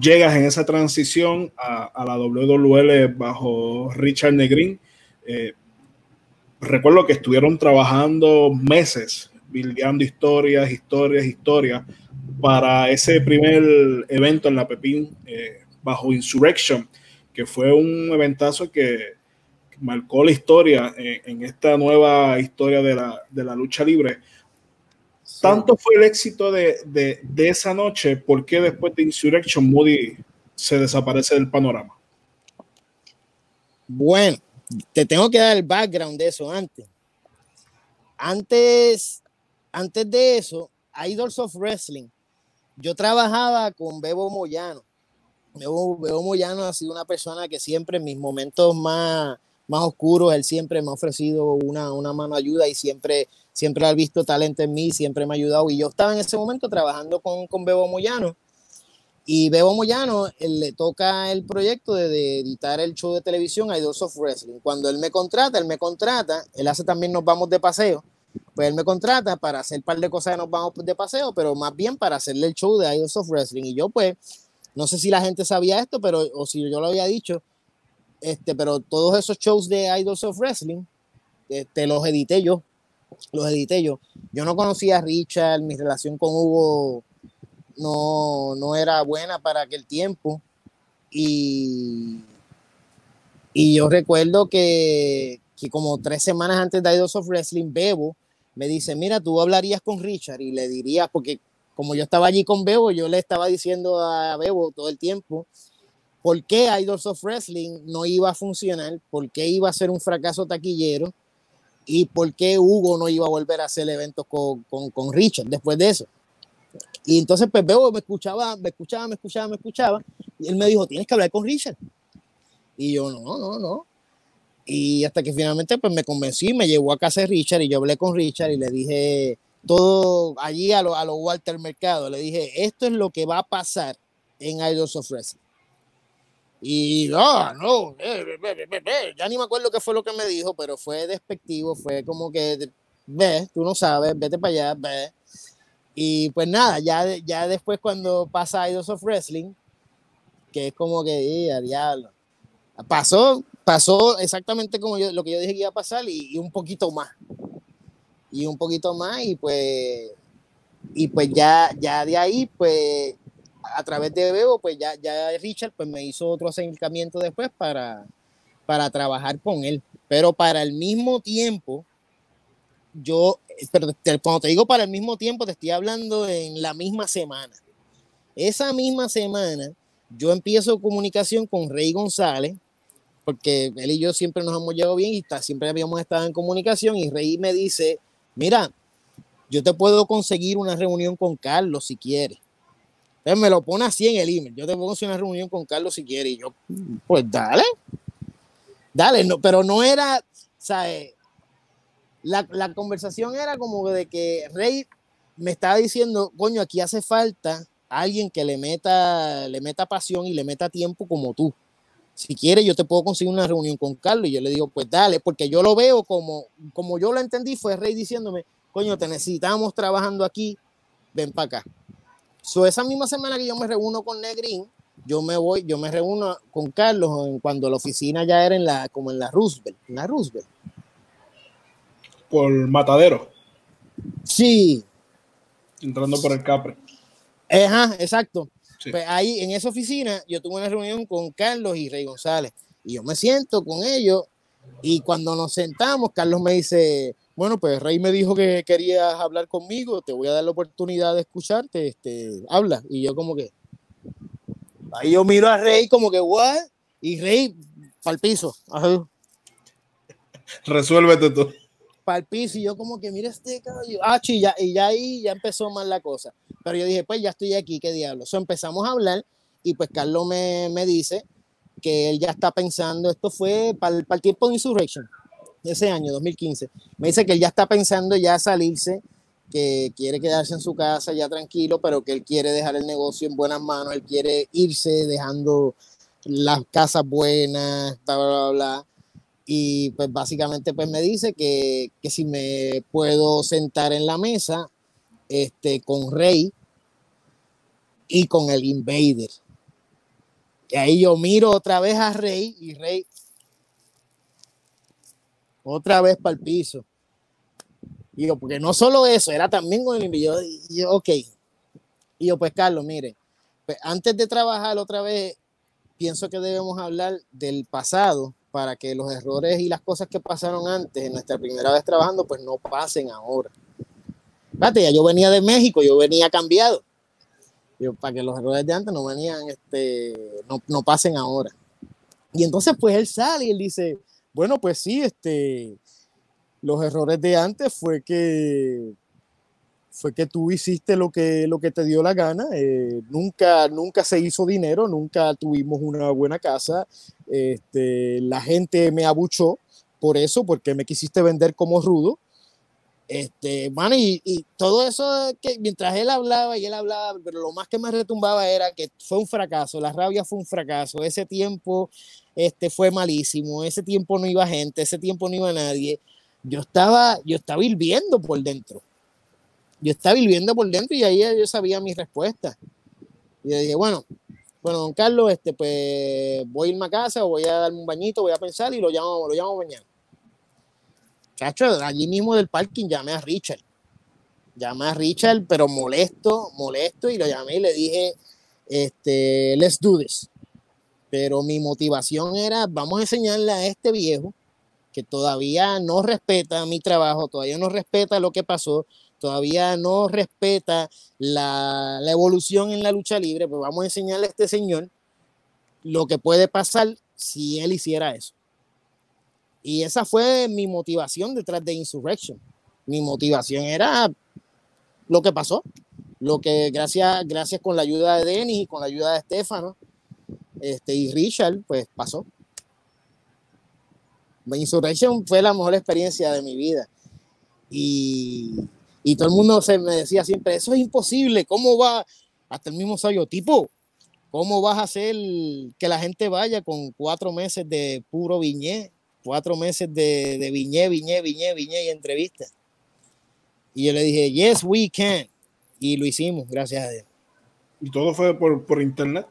llegas en esa transición a, la WWL bajo Richard Negrin. Eh, recuerdo que estuvieron trabajando meses, buildando historias, historias, historias para ese primer evento en la Pepín eh, bajo Insurrection, que fue un eventazo que marcó la historia en, esta nueva historia de la, de la lucha libre tanto fue el éxito de, esa noche, ¿por qué después de Insurrection Moody se desaparece del panorama? Bueno, te tengo que dar el background de eso antes. Antes, antes de eso, Idols of Wrestling, yo trabajaba con Bebo Moyano. Bebo, Bebo Moyano ha sido una persona que siempre en mis momentos más, más oscuros, él siempre me ha ofrecido una, una mano ayuda y siempre siempre ha visto talento en mí, siempre me ha ayudado. Y yo estaba en ese momento trabajando con, con Bebo Moyano. Y Bebo Moyano le toca el proyecto de, editar el show de televisión Idols of Wrestling. Cuando él me contrata, él me contrata, él hace también Nos Vamos de Paseo. Pues él me contrata para hacer un par de cosas de Nos Vamos de Paseo, pero más bien para hacerle el show de Idols of Wrestling. Y yo, pues, no sé si la gente sabía esto, pero, o si yo lo había dicho, este, pero todos esos shows de Idols of Wrestling, este, los edité yo los edité yo. Yo no conocía a Richard, mi relación con Hugo no, no era buena para aquel tiempo. Y, y yo recuerdo que, que como tres semanas antes de Idols of Wrestling, Bebo me dice, mira, tú hablarías con Richard y le dirías, porque como yo estaba allí con Bebo, yo le estaba diciendo a Bebo todo el tiempo, ¿por qué Idols of Wrestling no iba a funcionar? ¿Por qué iba a ser un fracaso taquillero? y por qué Hugo no iba a volver a hacer eventos con, con, con Richard después de eso. Y entonces pues veo, me escuchaba, me escuchaba, me escuchaba, me escuchaba, y él me dijo, tienes que hablar con Richard. Y yo, no, no, no. Y hasta que finalmente pues me convencí, me llevó a casa de Richard y yo hablé con Richard y le dije todo allí a los a lo Walter Mercado, le dije, esto es lo que va a pasar en Idols of Wrestling. Y no, no, ya ni me acuerdo qué fue lo que me dijo, pero fue despectivo, fue como que, ve, tú no sabes, vete para allá, ve. Y pues nada, ya, ya después cuando pasa Idols of Wrestling, que es como que, diablo, pasó, pasó exactamente como yo, lo que yo dije que iba a pasar y, un poquito más. Y un poquito más y pues, y pues ya, ya de ahí, pues a través de Bebo, pues ya, ya Richard pues me hizo otro acercamiento después para, para trabajar con él. Pero para el mismo tiempo, yo, pero cuando te digo para el mismo tiempo, te estoy hablando en la misma semana. Esa misma semana, yo empiezo comunicación con Rey González, porque él y yo siempre nos hemos llevado bien y siempre habíamos estado en comunicación y Rey me dice, mira, yo te puedo conseguir una reunión con Carlos si quieres. Entonces me lo pone así en el email. Yo te pongo una reunión con Carlos si quieres. Y yo, pues dale. Dale, no, pero no era, ¿sabes? La, la conversación era como de que Rey me estaba diciendo, coño, aquí hace falta alguien que le meta, le meta pasión y le meta tiempo como tú. Si quieres, yo te puedo conseguir una reunión con Carlos. Y yo le digo, pues dale, porque yo lo veo como, como yo lo entendí, fue Rey diciéndome, coño, te necesitamos trabajando aquí, ven para acá. So, esa misma semana que yo me reúno con Negrín, yo me voy, yo me reúno con Carlos en, cuando la oficina ya era en la, como en la Roosevelt, en la Roosevelt. Por Matadero. Sí. Entrando por el Capre. Ajá, exacto. Pues ahí en esa oficina yo tuve una reunión con Carlos y Rey González. Y yo me siento con ellos y cuando nos sentamos, Carlos me dice, bueno, pues Rey me dijo que querías hablar conmigo, te voy a dar la oportunidad de escucharte, este, habla. Y yo como que, ahí yo miro a Rey como que, what? Y Rey, Para el piso. Resuélvete tú. Para el piso. Y yo como que, mira este caballo. Ah, y ya, y ya ahí ya empezó mal la cosa. Pero yo dije, pues ya estoy aquí, qué diablo. So, empezamos a hablar y pues Carlos me, me dice que él ya está pensando, esto fue para el, para el tiempo de Insurrection, ese año, 2015. Me dice que él ya está pensando ya salirse, que quiere quedarse en su casa ya tranquilo, pero que él quiere dejar el negocio en buenas manos, él quiere irse dejando las casas buenas, bla, bla, bla, Y pues básicamente pues me dice que, que si me puedo sentar en la mesa este, con Rey y con el Invader. Y ahí yo miro otra vez a Rey y Rey otra vez para el piso. Y yo, porque no solo eso, era también con el Invader. Yo, ok. Y yo, pues Carlos, mire, pues, antes de trabajar otra vez, pienso que debemos hablar del pasado para que los errores y las cosas que pasaron antes en nuestra primera vez trabajando, pues no pasen ahora. Fíjate, ya yo venía de México, yo venía cambiado para que los errores de antes no venían, este, no, no pasen ahora. Y entonces pues él sale y él dice, bueno, pues sí, este, los errores de antes fue que fue que tú hiciste lo que, lo que te dio la gana, eh, nunca, nunca se hizo dinero, nunca tuvimos una buena casa, este, la gente me abuchó por eso, porque me quisiste vender como rudo, este, bueno, y, y, todo eso que mientras él hablaba y él hablaba, pero lo más que me retumbaba era que fue un fracaso, la rabia fue un fracaso, ese tiempo este, fue malísimo, ese tiempo no iba gente, ese tiempo no iba nadie. Yo estaba, yo estaba hirviendo por dentro. Yo estaba hirviendo por dentro y ahí yo sabía mi respuesta. Y yo dije, bueno, bueno, don Carlos, este, pues voy a irme a casa, voy a darme un bañito, voy a pensar y lo llamo, lo llamo mañana. Chacho, allí mismo del parking llamé a Richard. Llamé a Richard, pero molesto, molesto, y lo llamé y le dije, este, let's do this. Pero mi motivación era, vamos a enseñarle a este viejo que todavía no respeta mi trabajo, todavía no respeta lo que pasó, todavía no respeta la, la evolución en la lucha libre, pues vamos a enseñarle a este señor lo que puede pasar si él hiciera eso. Y esa fue mi motivación detrás de Insurrection. Mi motivación era lo que pasó, lo que gracias, gracias con la ayuda de Denis y con la ayuda de Estefano este, y Richard, pues pasó. Insurrection fue la mejor experiencia de mi vida. Y, y todo el mundo se me decía siempre, eso es imposible, ¿cómo va? Hasta el mismo sabio tipo, ¿cómo vas a hacer que la gente vaya con cuatro meses de puro viñé? cuatro meses de, de viñé, viñé, viñé, viñé y entrevista. Y yo le dije, yes, we can. Y lo hicimos, gracias a Dios. ¿Y todo fue por, por internet?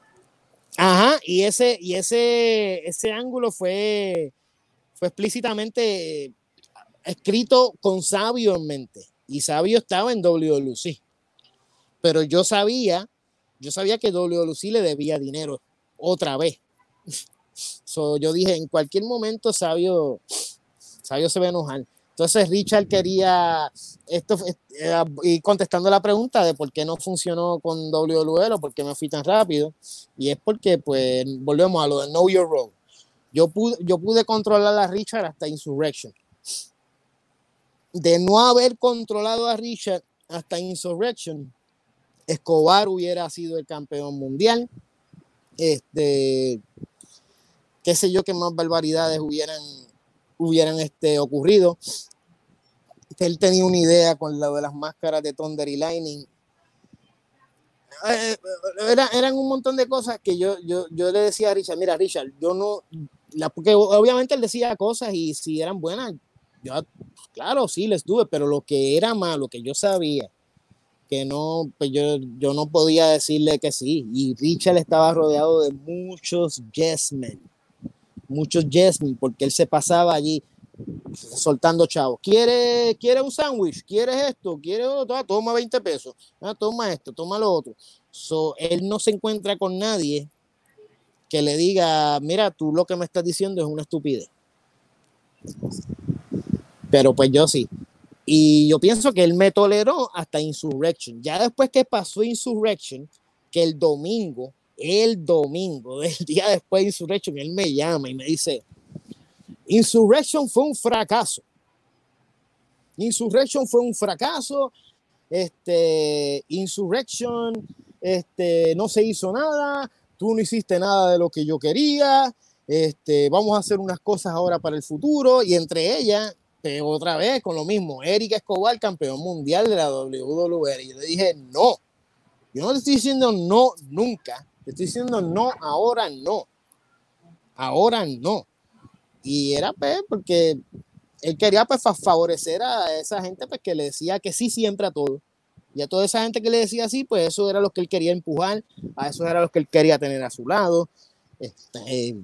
Ajá, y ese, y ese, ese ángulo fue, fue explícitamente escrito con Sabio en mente. Y Sabio estaba en WLC. Pero yo sabía, yo sabía que WLC le debía dinero otra vez. So, yo dije, en cualquier momento Sabio, Sabio se va a enojar. Entonces Richard quería esto eh, contestando la pregunta de por qué no funcionó con WWL o por qué me fui tan rápido. Y es porque, pues, volvemos a lo de Know Your Role. Yo pude, yo pude controlar a Richard hasta Insurrection. De no haber controlado a Richard hasta Insurrection, Escobar hubiera sido el campeón mundial. Este, qué sé yo, qué más barbaridades hubieran, hubieran este, ocurrido. Él tenía una idea con lo de las máscaras de Thunder y Lightning. Eh, era, eran un montón de cosas que yo, yo, yo le decía a Richard, mira Richard, yo no, la, porque obviamente él decía cosas y si eran buenas, yo, claro, sí les tuve, pero lo que era malo, que yo sabía, que no, pues yo, yo no podía decirle que sí. Y Richard estaba rodeado de muchos yes muchos Jasmine, porque él se pasaba allí soltando chavos. ¿Quiere, quiere un sándwich? ¿Quieres esto? ¿Quiere otro? Ah, toma 20 pesos. Ah, toma esto, toma lo otro. So, él no se encuentra con nadie que le diga, mira, tú lo que me estás diciendo es una estupidez. Pero pues yo sí. Y yo pienso que él me toleró hasta Insurrection. Ya después que pasó Insurrection, que el domingo el domingo, del día después de Insurrection, él me llama y me dice, Insurrection fue un fracaso. Insurrection fue un fracaso. Este, Insurrection, este, no se hizo nada. Tú no hiciste nada de lo que yo quería. Este, vamos a hacer unas cosas ahora para el futuro. Y entre ellas, otra vez con lo mismo, Eric Escobar, campeón mundial de la WWE. Yo le dije, no. Yo no te estoy diciendo no nunca. Te estoy diciendo no, ahora no. Ahora no. Y era pues porque él quería pues favorecer a esa gente pues que le decía que sí siempre a todo. Y a toda esa gente que le decía sí, pues eso era lo que él quería empujar, a eso era lo que él quería tener a su lado. Este,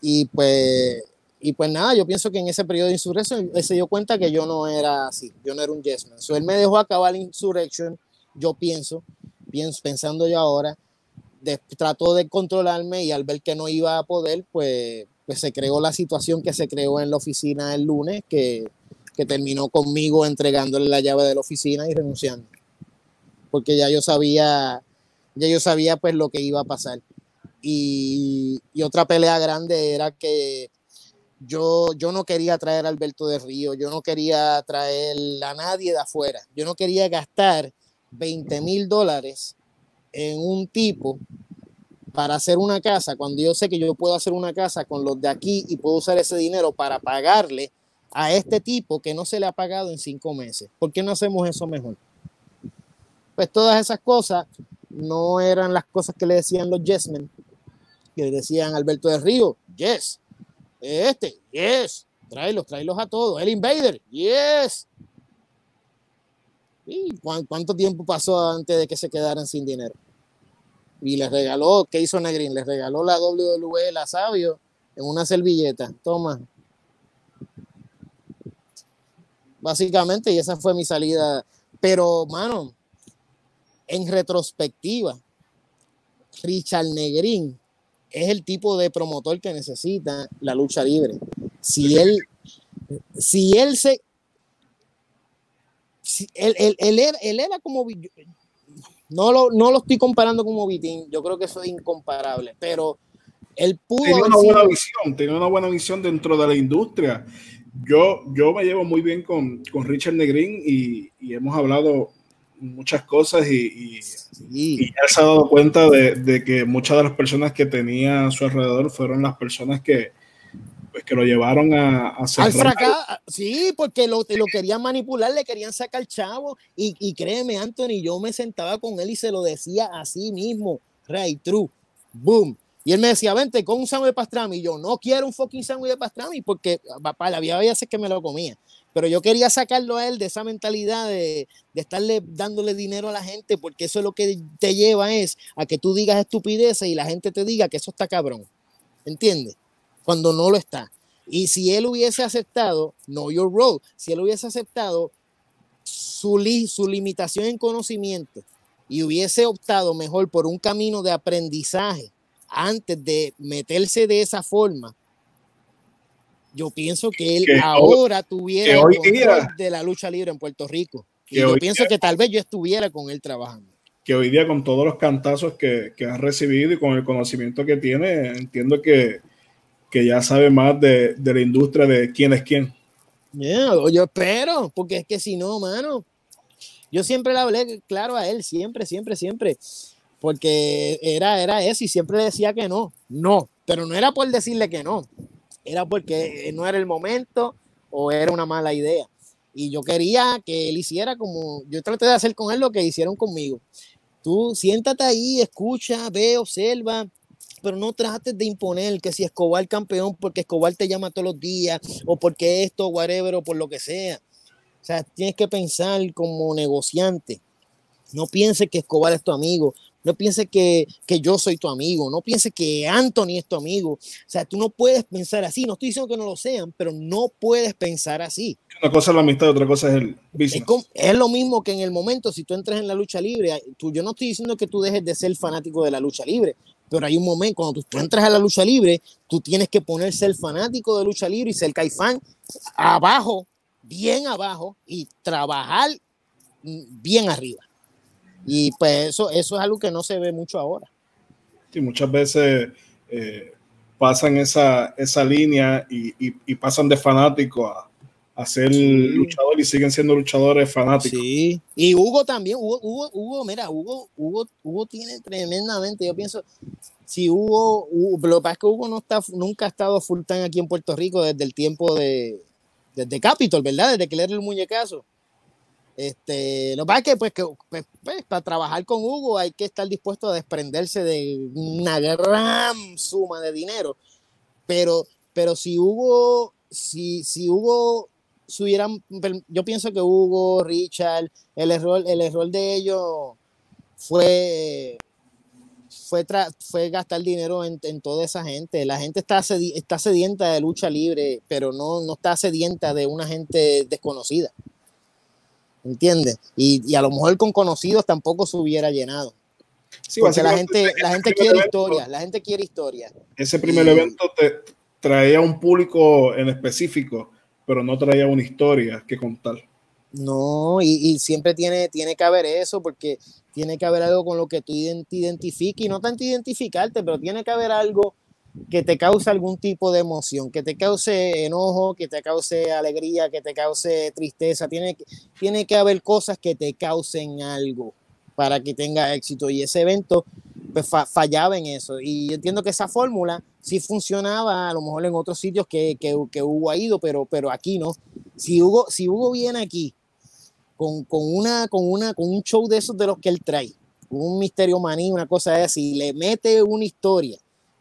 y pues y pues nada, yo pienso que en ese periodo de insurrección él se dio cuenta que yo no era así, yo no era un yes man. So, él me dejó acabar la insurrección, yo pienso, pienso pensando yo ahora, trató de controlarme y al ver que no iba a poder, pues, pues se creó la situación que se creó en la oficina el lunes, que, que terminó conmigo entregándole la llave de la oficina y renunciando. Porque ya yo sabía, ya yo sabía pues lo que iba a pasar. Y, y otra pelea grande era que yo, yo no quería traer a Alberto de Río, yo no quería traer a nadie de afuera, yo no quería gastar 20 mil dólares en un tipo para hacer una casa, cuando yo sé que yo puedo hacer una casa con los de aquí y puedo usar ese dinero para pagarle a este tipo que no se le ha pagado en cinco meses. ¿Por qué no hacemos eso mejor? Pues todas esas cosas no eran las cosas que le decían los yesmen, que le decían Alberto de Río, yes, este, yes, tráelos, tráelos a todos, el invader, yes, ¿Y cuánto tiempo pasó antes de que se quedaran sin dinero? Y les regaló, ¿qué hizo Negrín? Les regaló la WWE, la Sabio, en una servilleta. Toma. Básicamente, y esa fue mi salida. Pero, mano, en retrospectiva, Richard Negrín es el tipo de promotor que necesita la lucha libre. Si él, si él se, él, era, como. No lo, no lo estoy comparando como Vitín, yo creo que eso es incomparable, pero él pudo. Tenía una buena visión, tenía una buena visión dentro de la industria. Yo, yo me llevo muy bien con, con Richard Negrín y, y, hemos hablado muchas cosas y, y, ya se ha dado cuenta de, de, que muchas de las personas que tenía a su alrededor fueron las personas que, pues, que lo llevaron a, a Al fracaso, sí, porque lo, lo, querían manipular, le querían sacar chavo. Y, y, créeme, Anthony, yo me sentaba con él y se lo decía así mismo, Ray True, boom. Y él me decía, vente con un sándwich de pastrami. Y yo, no quiero un fucking sándwich de pastrami porque, papá, la había veces que me lo comía. Pero yo quería sacarlo a él de esa mentalidad de, de, estarle dándole dinero a la gente, porque eso es lo que te lleva es a que tú digas estupideces y la gente te diga que eso está cabrón. ¿Entiendes? cuando no lo está. Y si él hubiese aceptado, no your road, si él hubiese aceptado su, su limitación en conocimiento y hubiese optado mejor por un camino de aprendizaje antes de meterse de esa forma, yo pienso que él ahora tuviera el control de la lucha libre en Puerto Rico. Y yo pienso que tal vez yo estuviera con él trabajando. Que hoy día con todos los cantazos que, que ha recibido y con el conocimiento que tiene, entiendo que, que ya sabe más de, de la industria de quién es quién. yo espero, porque es que si no, mano, yo siempre le hablé claro a él, siempre, siempre, siempre, porque era, era eso y siempre le decía que no, no, pero no era por decirle que no, era porque no era el momento o era una mala idea. Y yo quería que él hiciera como, yo traté de hacer con él lo que hicieron conmigo. Tú siéntate ahí, escucha, ve, observa, pero no trates de imponer que si Escobar campeón porque Escobar te llama todos los días o porque esto, whatever, o por lo que sea. O sea, tienes que pensar como negociante. No pienses que Escobar es tu amigo. No pienses que, que, yo soy tu amigo. No pienses que Anthony es tu amigo. O sea, tú no puedes pensar así. No estoy diciendo que no lo sean, pero no puedes pensar así. Una cosa es la amistad, otra cosa es el business. Es, es, lo mismo que en el momento, si tú entras en la lucha libre, tú, yo no estoy diciendo que tú dejes de ser fanático de la lucha libre, pero hay un momento, cuando tú, entras a la lucha libre, tú tienes que poner ser fanático de lucha libre y ser caifán abajo, bien abajo, y trabajar bien arriba. Y pues eso, eso es algo que no se ve mucho ahora. Sí, muchas veces eh, pasan esa, esa línea y, y, pasan de fanático a, a ser luchador y siguen siendo luchadores fanáticos. Sí, y Hugo también, Hugo, Hugo, Hugo mira, Hugo, Hugo, Hugo tiene tremendamente, yo pienso, si Hugo, Hugo, lo que pasa es que Hugo no está, nunca ha estado full time aquí en Puerto Rico desde el tiempo de, desde Capitol, ¿verdad? Desde que le era el muñecazo. Este, lo que pasa es que, pues, pues, pues, para trabajar con Hugo hay que estar dispuesto a desprenderse de una gran suma de dinero. Pero, pero si Hugo, si, si Hugo subieran, yo pienso que Hugo, Richard, el error, el error de ellos fue, fue, gastar dinero en, toda esa gente. La gente está, está sedienta de lucha libre, pero no, no está sedienta de una gente desconocida. ¿Entiendes? Y, a lo mejor con conocidos tampoco se hubiera llenado. Sí, Porque la gente, la gente quiere historia, la gente quiere historia. Ese primer evento te traía un público en específico pero no traía una historia que contar. No, y, siempre tiene, tiene que haber eso, porque tiene que haber algo con lo que tú te identifiques, y no tanto identificarte, pero tiene que haber algo que te cause algún tipo de emoción, que te cause enojo, que te cause alegría, que te cause tristeza. Tiene, tiene que haber cosas que te causen algo para que tenga éxito. Y ese evento pues, fallaba en eso. Y yo entiendo que esa fórmula sí funcionaba a lo mejor en otros sitios que, que, Hugo ha ido, pero, pero aquí no. Si Hugo, si Hugo viene aquí con, con, una, con, una, con un show de esos de los que él trae, un misterio maní, una cosa así, le mete una historia,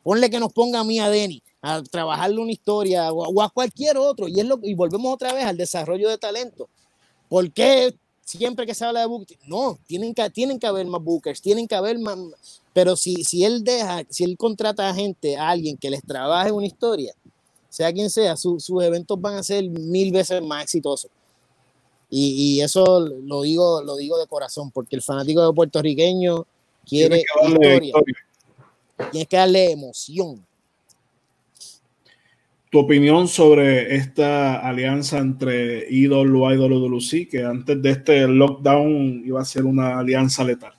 ponle que nos ponga a mí a Denny a trabajarle una historia o, a cualquier otro, y, es lo, y volvemos otra vez al desarrollo de talento. ¿Por qué siempre que se habla de bookers, no, tienen que, tienen que haber más bookers, tienen que haber más, pero si, si él deja, si él contrata a gente, a alguien que les trabaje una historia, sea quien sea, sus eventos van a ser mil veces más exitosos. Y, eso lo digo, lo digo de corazón, porque el fanático de puertorriqueño quiere historia. Tienes que darle emoción. Tu opinión sobre esta alianza entre IWA y WWC, que antes de este lockdown iba a ser una alianza letal.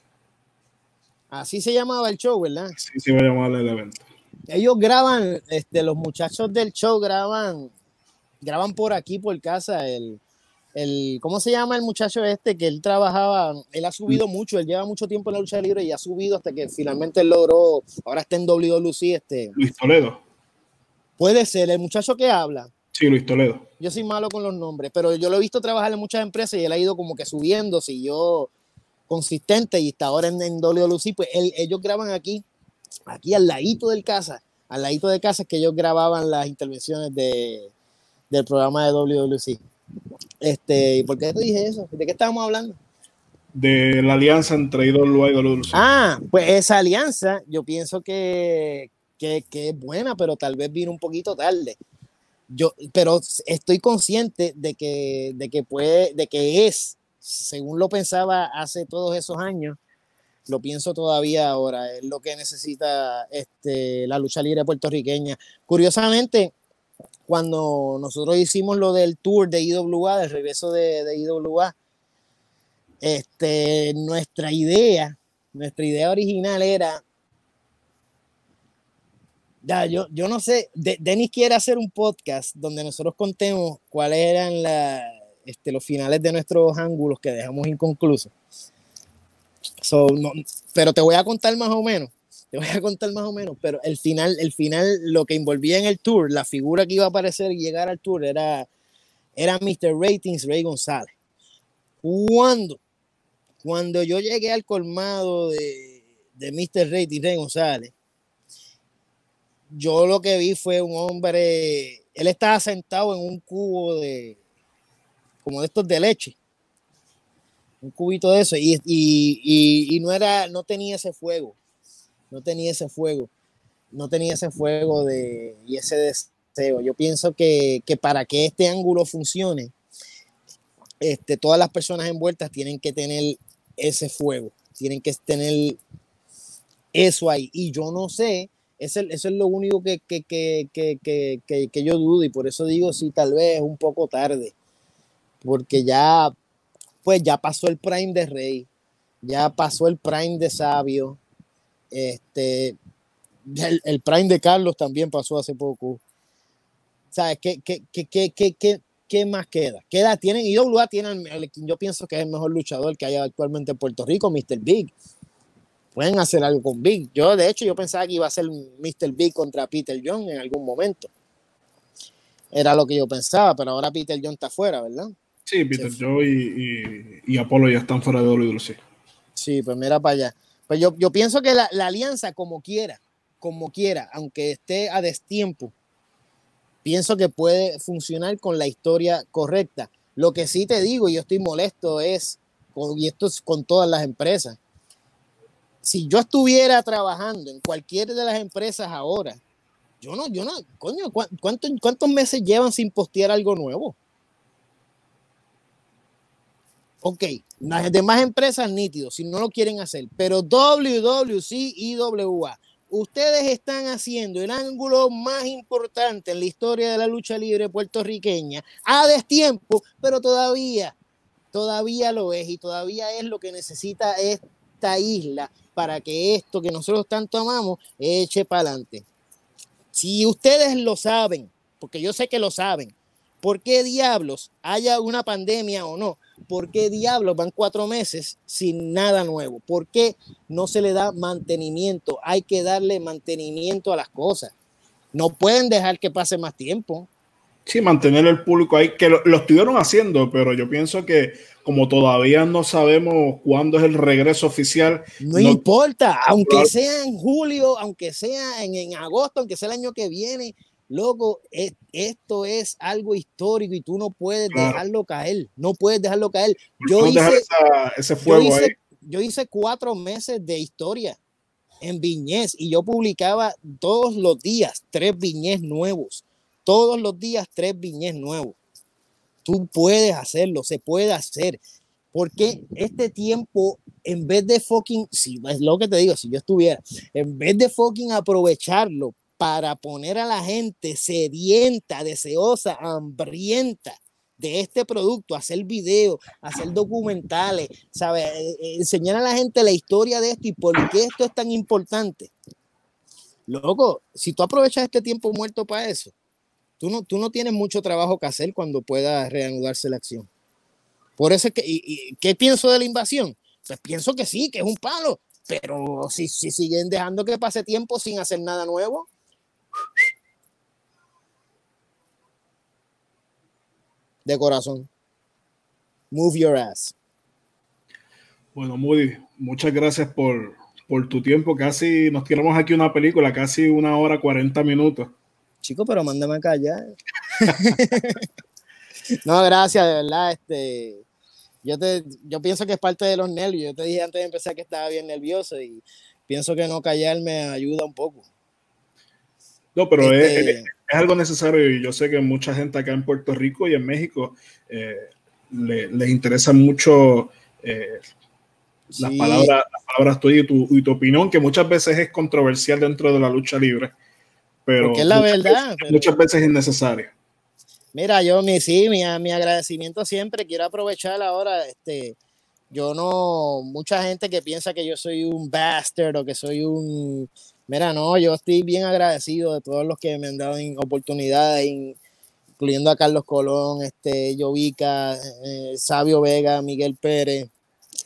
Así se llamaba el show, ¿verdad? Sí, se llamaba el evento. Ellos graban, este, los muchachos del show graban, graban por aquí, por casa, el, el, ¿cómo se llama el muchacho este? Que él trabajaba, él ha subido mucho, él lleva mucho tiempo en la lucha libre y ha subido hasta que finalmente logró, ahora está en WWC, este. Luis Toledo. Puede ser, el muchacho que habla. Sí, Luis Toledo. Yo soy malo con los nombres, pero yo lo he visto trabajar en muchas empresas y él ha ido como que subiendo, si yo consistente y está ahora en, en WLC, pues ellos graban aquí, aquí al ladito del casa, al ladito de casa que ellos grababan las intervenciones de, del programa de WLC. Este, ¿Por qué te dije eso? ¿De qué estábamos hablando? De la alianza entre IWA y WLC. Ah, pues esa alianza yo pienso que, que, que es buena, pero tal vez vino un poquito tarde yo, pero estoy consciente de que, de que puede, de que es según lo pensaba hace todos esos años, lo pienso todavía ahora, es lo que necesita este, la lucha libre puertorriqueña. Curiosamente, cuando nosotros hicimos lo del tour de IWA, del regreso de, de IWA, este, nuestra idea, nuestra idea original era, ya, yo, yo no sé, Denis quiere hacer un podcast donde nosotros contemos cuáles eran las este, los finales de nuestros ángulos que dejamos inconclusos. pero te voy a contar más o menos. Te voy a contar más o menos, pero el final, el final, lo que envolvía en el tour, la figura que iba a aparecer y llegar al tour era, era Mr. Ratings Ray González. Cuando, cuando yo llegué al colmado de, de Mr. Ratings Ray González, yo lo que vi fue un hombre, él estaba sentado en un cubo de, como de estos de leche. Un cubito de eso. Y, no era, no tenía ese fuego. No tenía ese fuego. No tenía ese fuego de, y ese deseo. Yo pienso que, para que este ángulo funcione, este, todas las personas envueltas tienen que tener ese fuego. Tienen que tener eso ahí. Y yo no sé, eso, es lo único que, que, que, yo dudo y por eso digo, si tal vez un poco tarde porque ya, pues ya pasó el prime de Rey, ya pasó el prime de Sabio, este, el, Prime de Carlos también pasó hace poco. ¿Sabes? ¿Qué, qué, qué, qué, qué más queda? Queda, tienen, IWA tienen, yo pienso que es el mejor luchador que hay actualmente en Puerto Rico, Mr. Big. Pueden hacer algo con Big. Yo, de hecho, yo pensaba que iba a ser Mr. Big contra Peter John en algún momento. Era lo que yo pensaba, pero ahora Peter John está fuera, ¿verdad? Sí, Peter John y, y, Apolo ya están fuera de WWE. Sí, pues mira para allá. Pues yo, yo pienso que la, la alianza, como quiera, como quiera, aunque esté a destiempo, pienso que puede funcionar con la historia correcta. Lo que sí te digo, y yo estoy molesto, es, y esto es con todas las empresas, si yo estuviera trabajando en cualquiera de las empresas ahora, yo no, yo no, coño, ¿cuántos, cuántos meses llevan sin postear algo nuevo? Ok, las demás empresas nítidos, si no lo quieren hacer, pero WWC y WA ustedes están haciendo el ángulo más importante en la historia de la lucha libre puertorriqueña a destiempo, pero todavía, todavía lo es y todavía es lo que necesita esta isla para que esto que nosotros tanto amamos eche para adelante. Si ustedes lo saben, porque yo sé que lo saben, ¿por qué diablos haya una pandemia o no? ¿Por qué diablos van cuatro meses sin nada nuevo? ¿Por qué no se le da mantenimiento? Hay que darle mantenimiento a las cosas. No pueden dejar que pase más tiempo. Sí, mantener el público ahí, que lo, estuvieron haciendo, pero yo pienso que como todavía no sabemos cuándo es el regreso oficial. No, importa, aunque sea en julio, aunque sea en, en agosto, aunque sea el año que viene, loco, esto es algo histórico y tú no puedes dejarlo caer, no puedes dejarlo caer. Yo hice, ese fuego yo hice, cuatro meses de historia en Viñez y yo publicaba todos los días tres Viñez nuevos, todos los días tres Viñez nuevos. Tú puedes hacerlo, se puede hacer. Porque este tiempo, en vez de fucking, si es lo que te digo, si yo estuviera, en vez de fucking aprovecharlo para poner a la gente sedienta, deseosa, hambrienta de este producto, hacer videos, hacer documentales, ¿sabe? Eh, eh, enseñar a la gente la historia de esto y por qué esto es tan importante. Loco, si tú aprovechas este tiempo muerto para eso, tú no, tú no tienes mucho trabajo que hacer cuando pueda reanudarse la acción. Por eso es que, y, ¿qué pienso de la invasión? Pues pienso que sí, que es un palo, pero si, si siguen dejando que pase tiempo sin hacer nada nuevo, de corazón. Move your ass. Bueno, Moody, muchas gracias por, por tu tiempo. Casi nos tiramos aquí una película, casi una hora, 40 minutos. Chico, pero mándame acá ya. no, gracias, de verdad. Este, yo, te, yo pienso que es parte de los nervios. Yo te dije antes de empezar que estaba bien nervioso y pienso que no callarme ayuda un poco. No, pero este es, algo necesario y yo sé que mucha gente acá en Puerto Rico y en México eh, les interesa mucho eh, las, palabras, las palabras tuyas y tu, opinión, que muchas veces es controversial dentro de la lucha libre. Pero es la verdad. Muchas veces es innecesaria. Mira, yo mi, sí, mi, mi agradecimiento siempre, quiero aprovechar ahora, este, yo no, mucha gente que piensa que yo soy un bastard o que soy un, Mira, no, yo estoy bien agradecido de todos los que me han dado oportunidades, incluyendo a Carlos Colón, este, Jovica, eh, Sabio Vega, Miguel Pérez,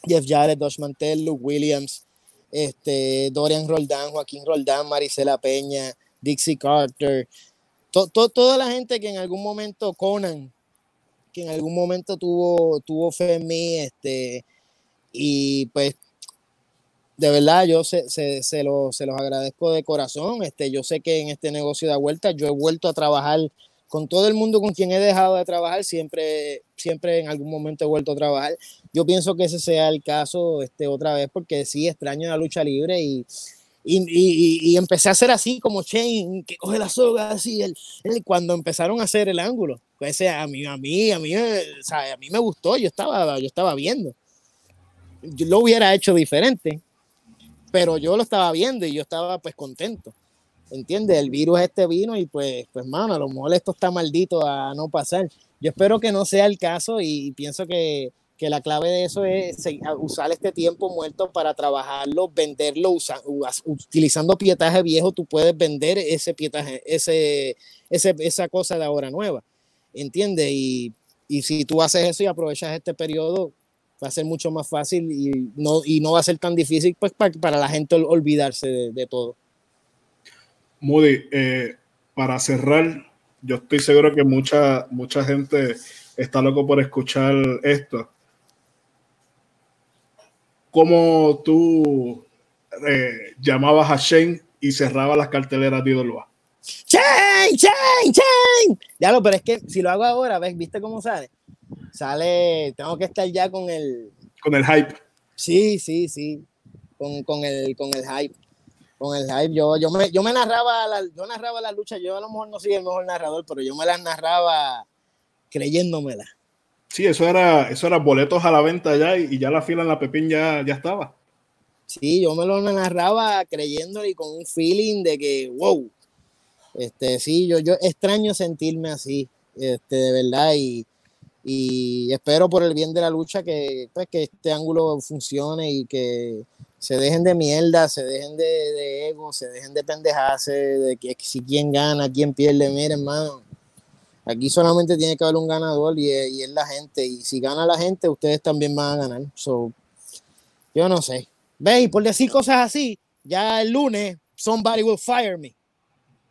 Jeff Jarrett, Dosh Mantel, Luke Williams, este, Dorian Roldán, Joaquín Roldán, Marisela Peña, Dixie Carter, toda la gente que en algún momento, Conan, que en algún momento tuvo, tuvo fe en mí, este, y pues de verdad, yo se, se, se, lo, se, los agradezco de corazón. Este, yo sé que en este negocio de vuelta yo he vuelto a trabajar con todo el mundo con quien he dejado de trabajar, siempre, siempre en algún momento he vuelto a trabajar. Yo pienso que ese sea el caso este, otra vez, porque sí extraño la lucha libre y, y, y, empecé a hacer así como Shane, que coge la soga así, el, cuando empezaron a hacer el ángulo. Pues, a mí, a mí, a mí, a mí me gustó, yo estaba, yo estaba viendo. Yo lo hubiera hecho diferente, pero yo lo estaba viendo y yo estaba pues contento. ¿Entiendes? El virus este vino y pues, pues, mano, a lo mejor esto está maldito a no pasar. Yo espero que no sea el caso y pienso que, que la clave de eso es usar este tiempo muerto para trabajarlo, venderlo, utilizando pietaje viejo, tú puedes vender ese pietaje, ese, ese, esa cosa de ahora nueva, ¿entiendes? Y, y si tú haces eso y aprovechas este periodo, va a ser mucho más fácil y no, y no va a ser tan difícil pues, para, la gente olvidarse de, todo. Moody, eh, para cerrar, yo estoy seguro que mucha, mucha gente está loco por escuchar esto. ¿Cómo tú eh, llamabas a Shane y cerrabas las carteleras de Idolba? ¡Shane! ¡Shane! ¡Shane! Ya lo, pero es que si lo hago ahora, ¿ves? ¿Viste cómo sale? Sale, tengo que estar ya con el... Con el hype. Sí, sí, sí, con, con, el, con el hype. Con el hype, yo, yo, me, yo me narraba, la, yo narraba la lucha, yo a lo mejor no soy el mejor narrador, pero yo me las narraba creyéndomela. Sí, eso era, eso era boletos a la venta ya y, ya la fila en la Pepín ya, ya estaba. Sí, yo me lo narraba creyéndole y con un feeling de que, wow, este, sí, yo, yo extraño sentirme así, este, de verdad, y, y espero por el bien de la lucha que, pues, que este ángulo funcione y que se dejen de mierda, se dejen de, ego, se dejen de pendejarse, de que si quién gana, quién pierde. Miren, hermano, aquí solamente tiene que haber un ganador y, es la gente. Y si gana la gente, ustedes también van a ganar. So, yo no sé. Ve, y por decir cosas así, ya el lunes, somebody will fire me.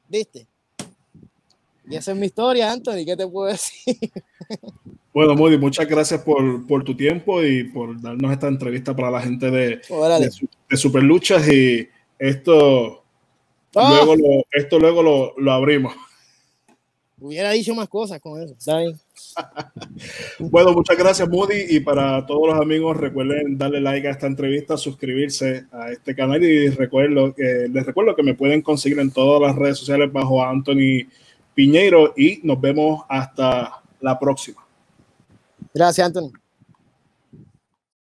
¿Viste? Y esa es mi historia, Anthony. ¿Qué te puedo decir? Bueno, Modi, muchas gracias por, por, tu tiempo y por darnos esta entrevista para la gente de, de, Super Luchas. Y esto, ah. luego, lo, esto luego lo, lo, abrimos. Hubiera dicho más cosas con eso. ¿está bueno, muchas gracias, Moody. Y para todos los amigos, recuerden darle like a esta entrevista, suscribirse a este canal y recuerdo que, les recuerdo que me pueden conseguir en todas las redes sociales bajo Anthony Piñeiro. Y nos vemos hasta la próxima. Gracias, Anthony.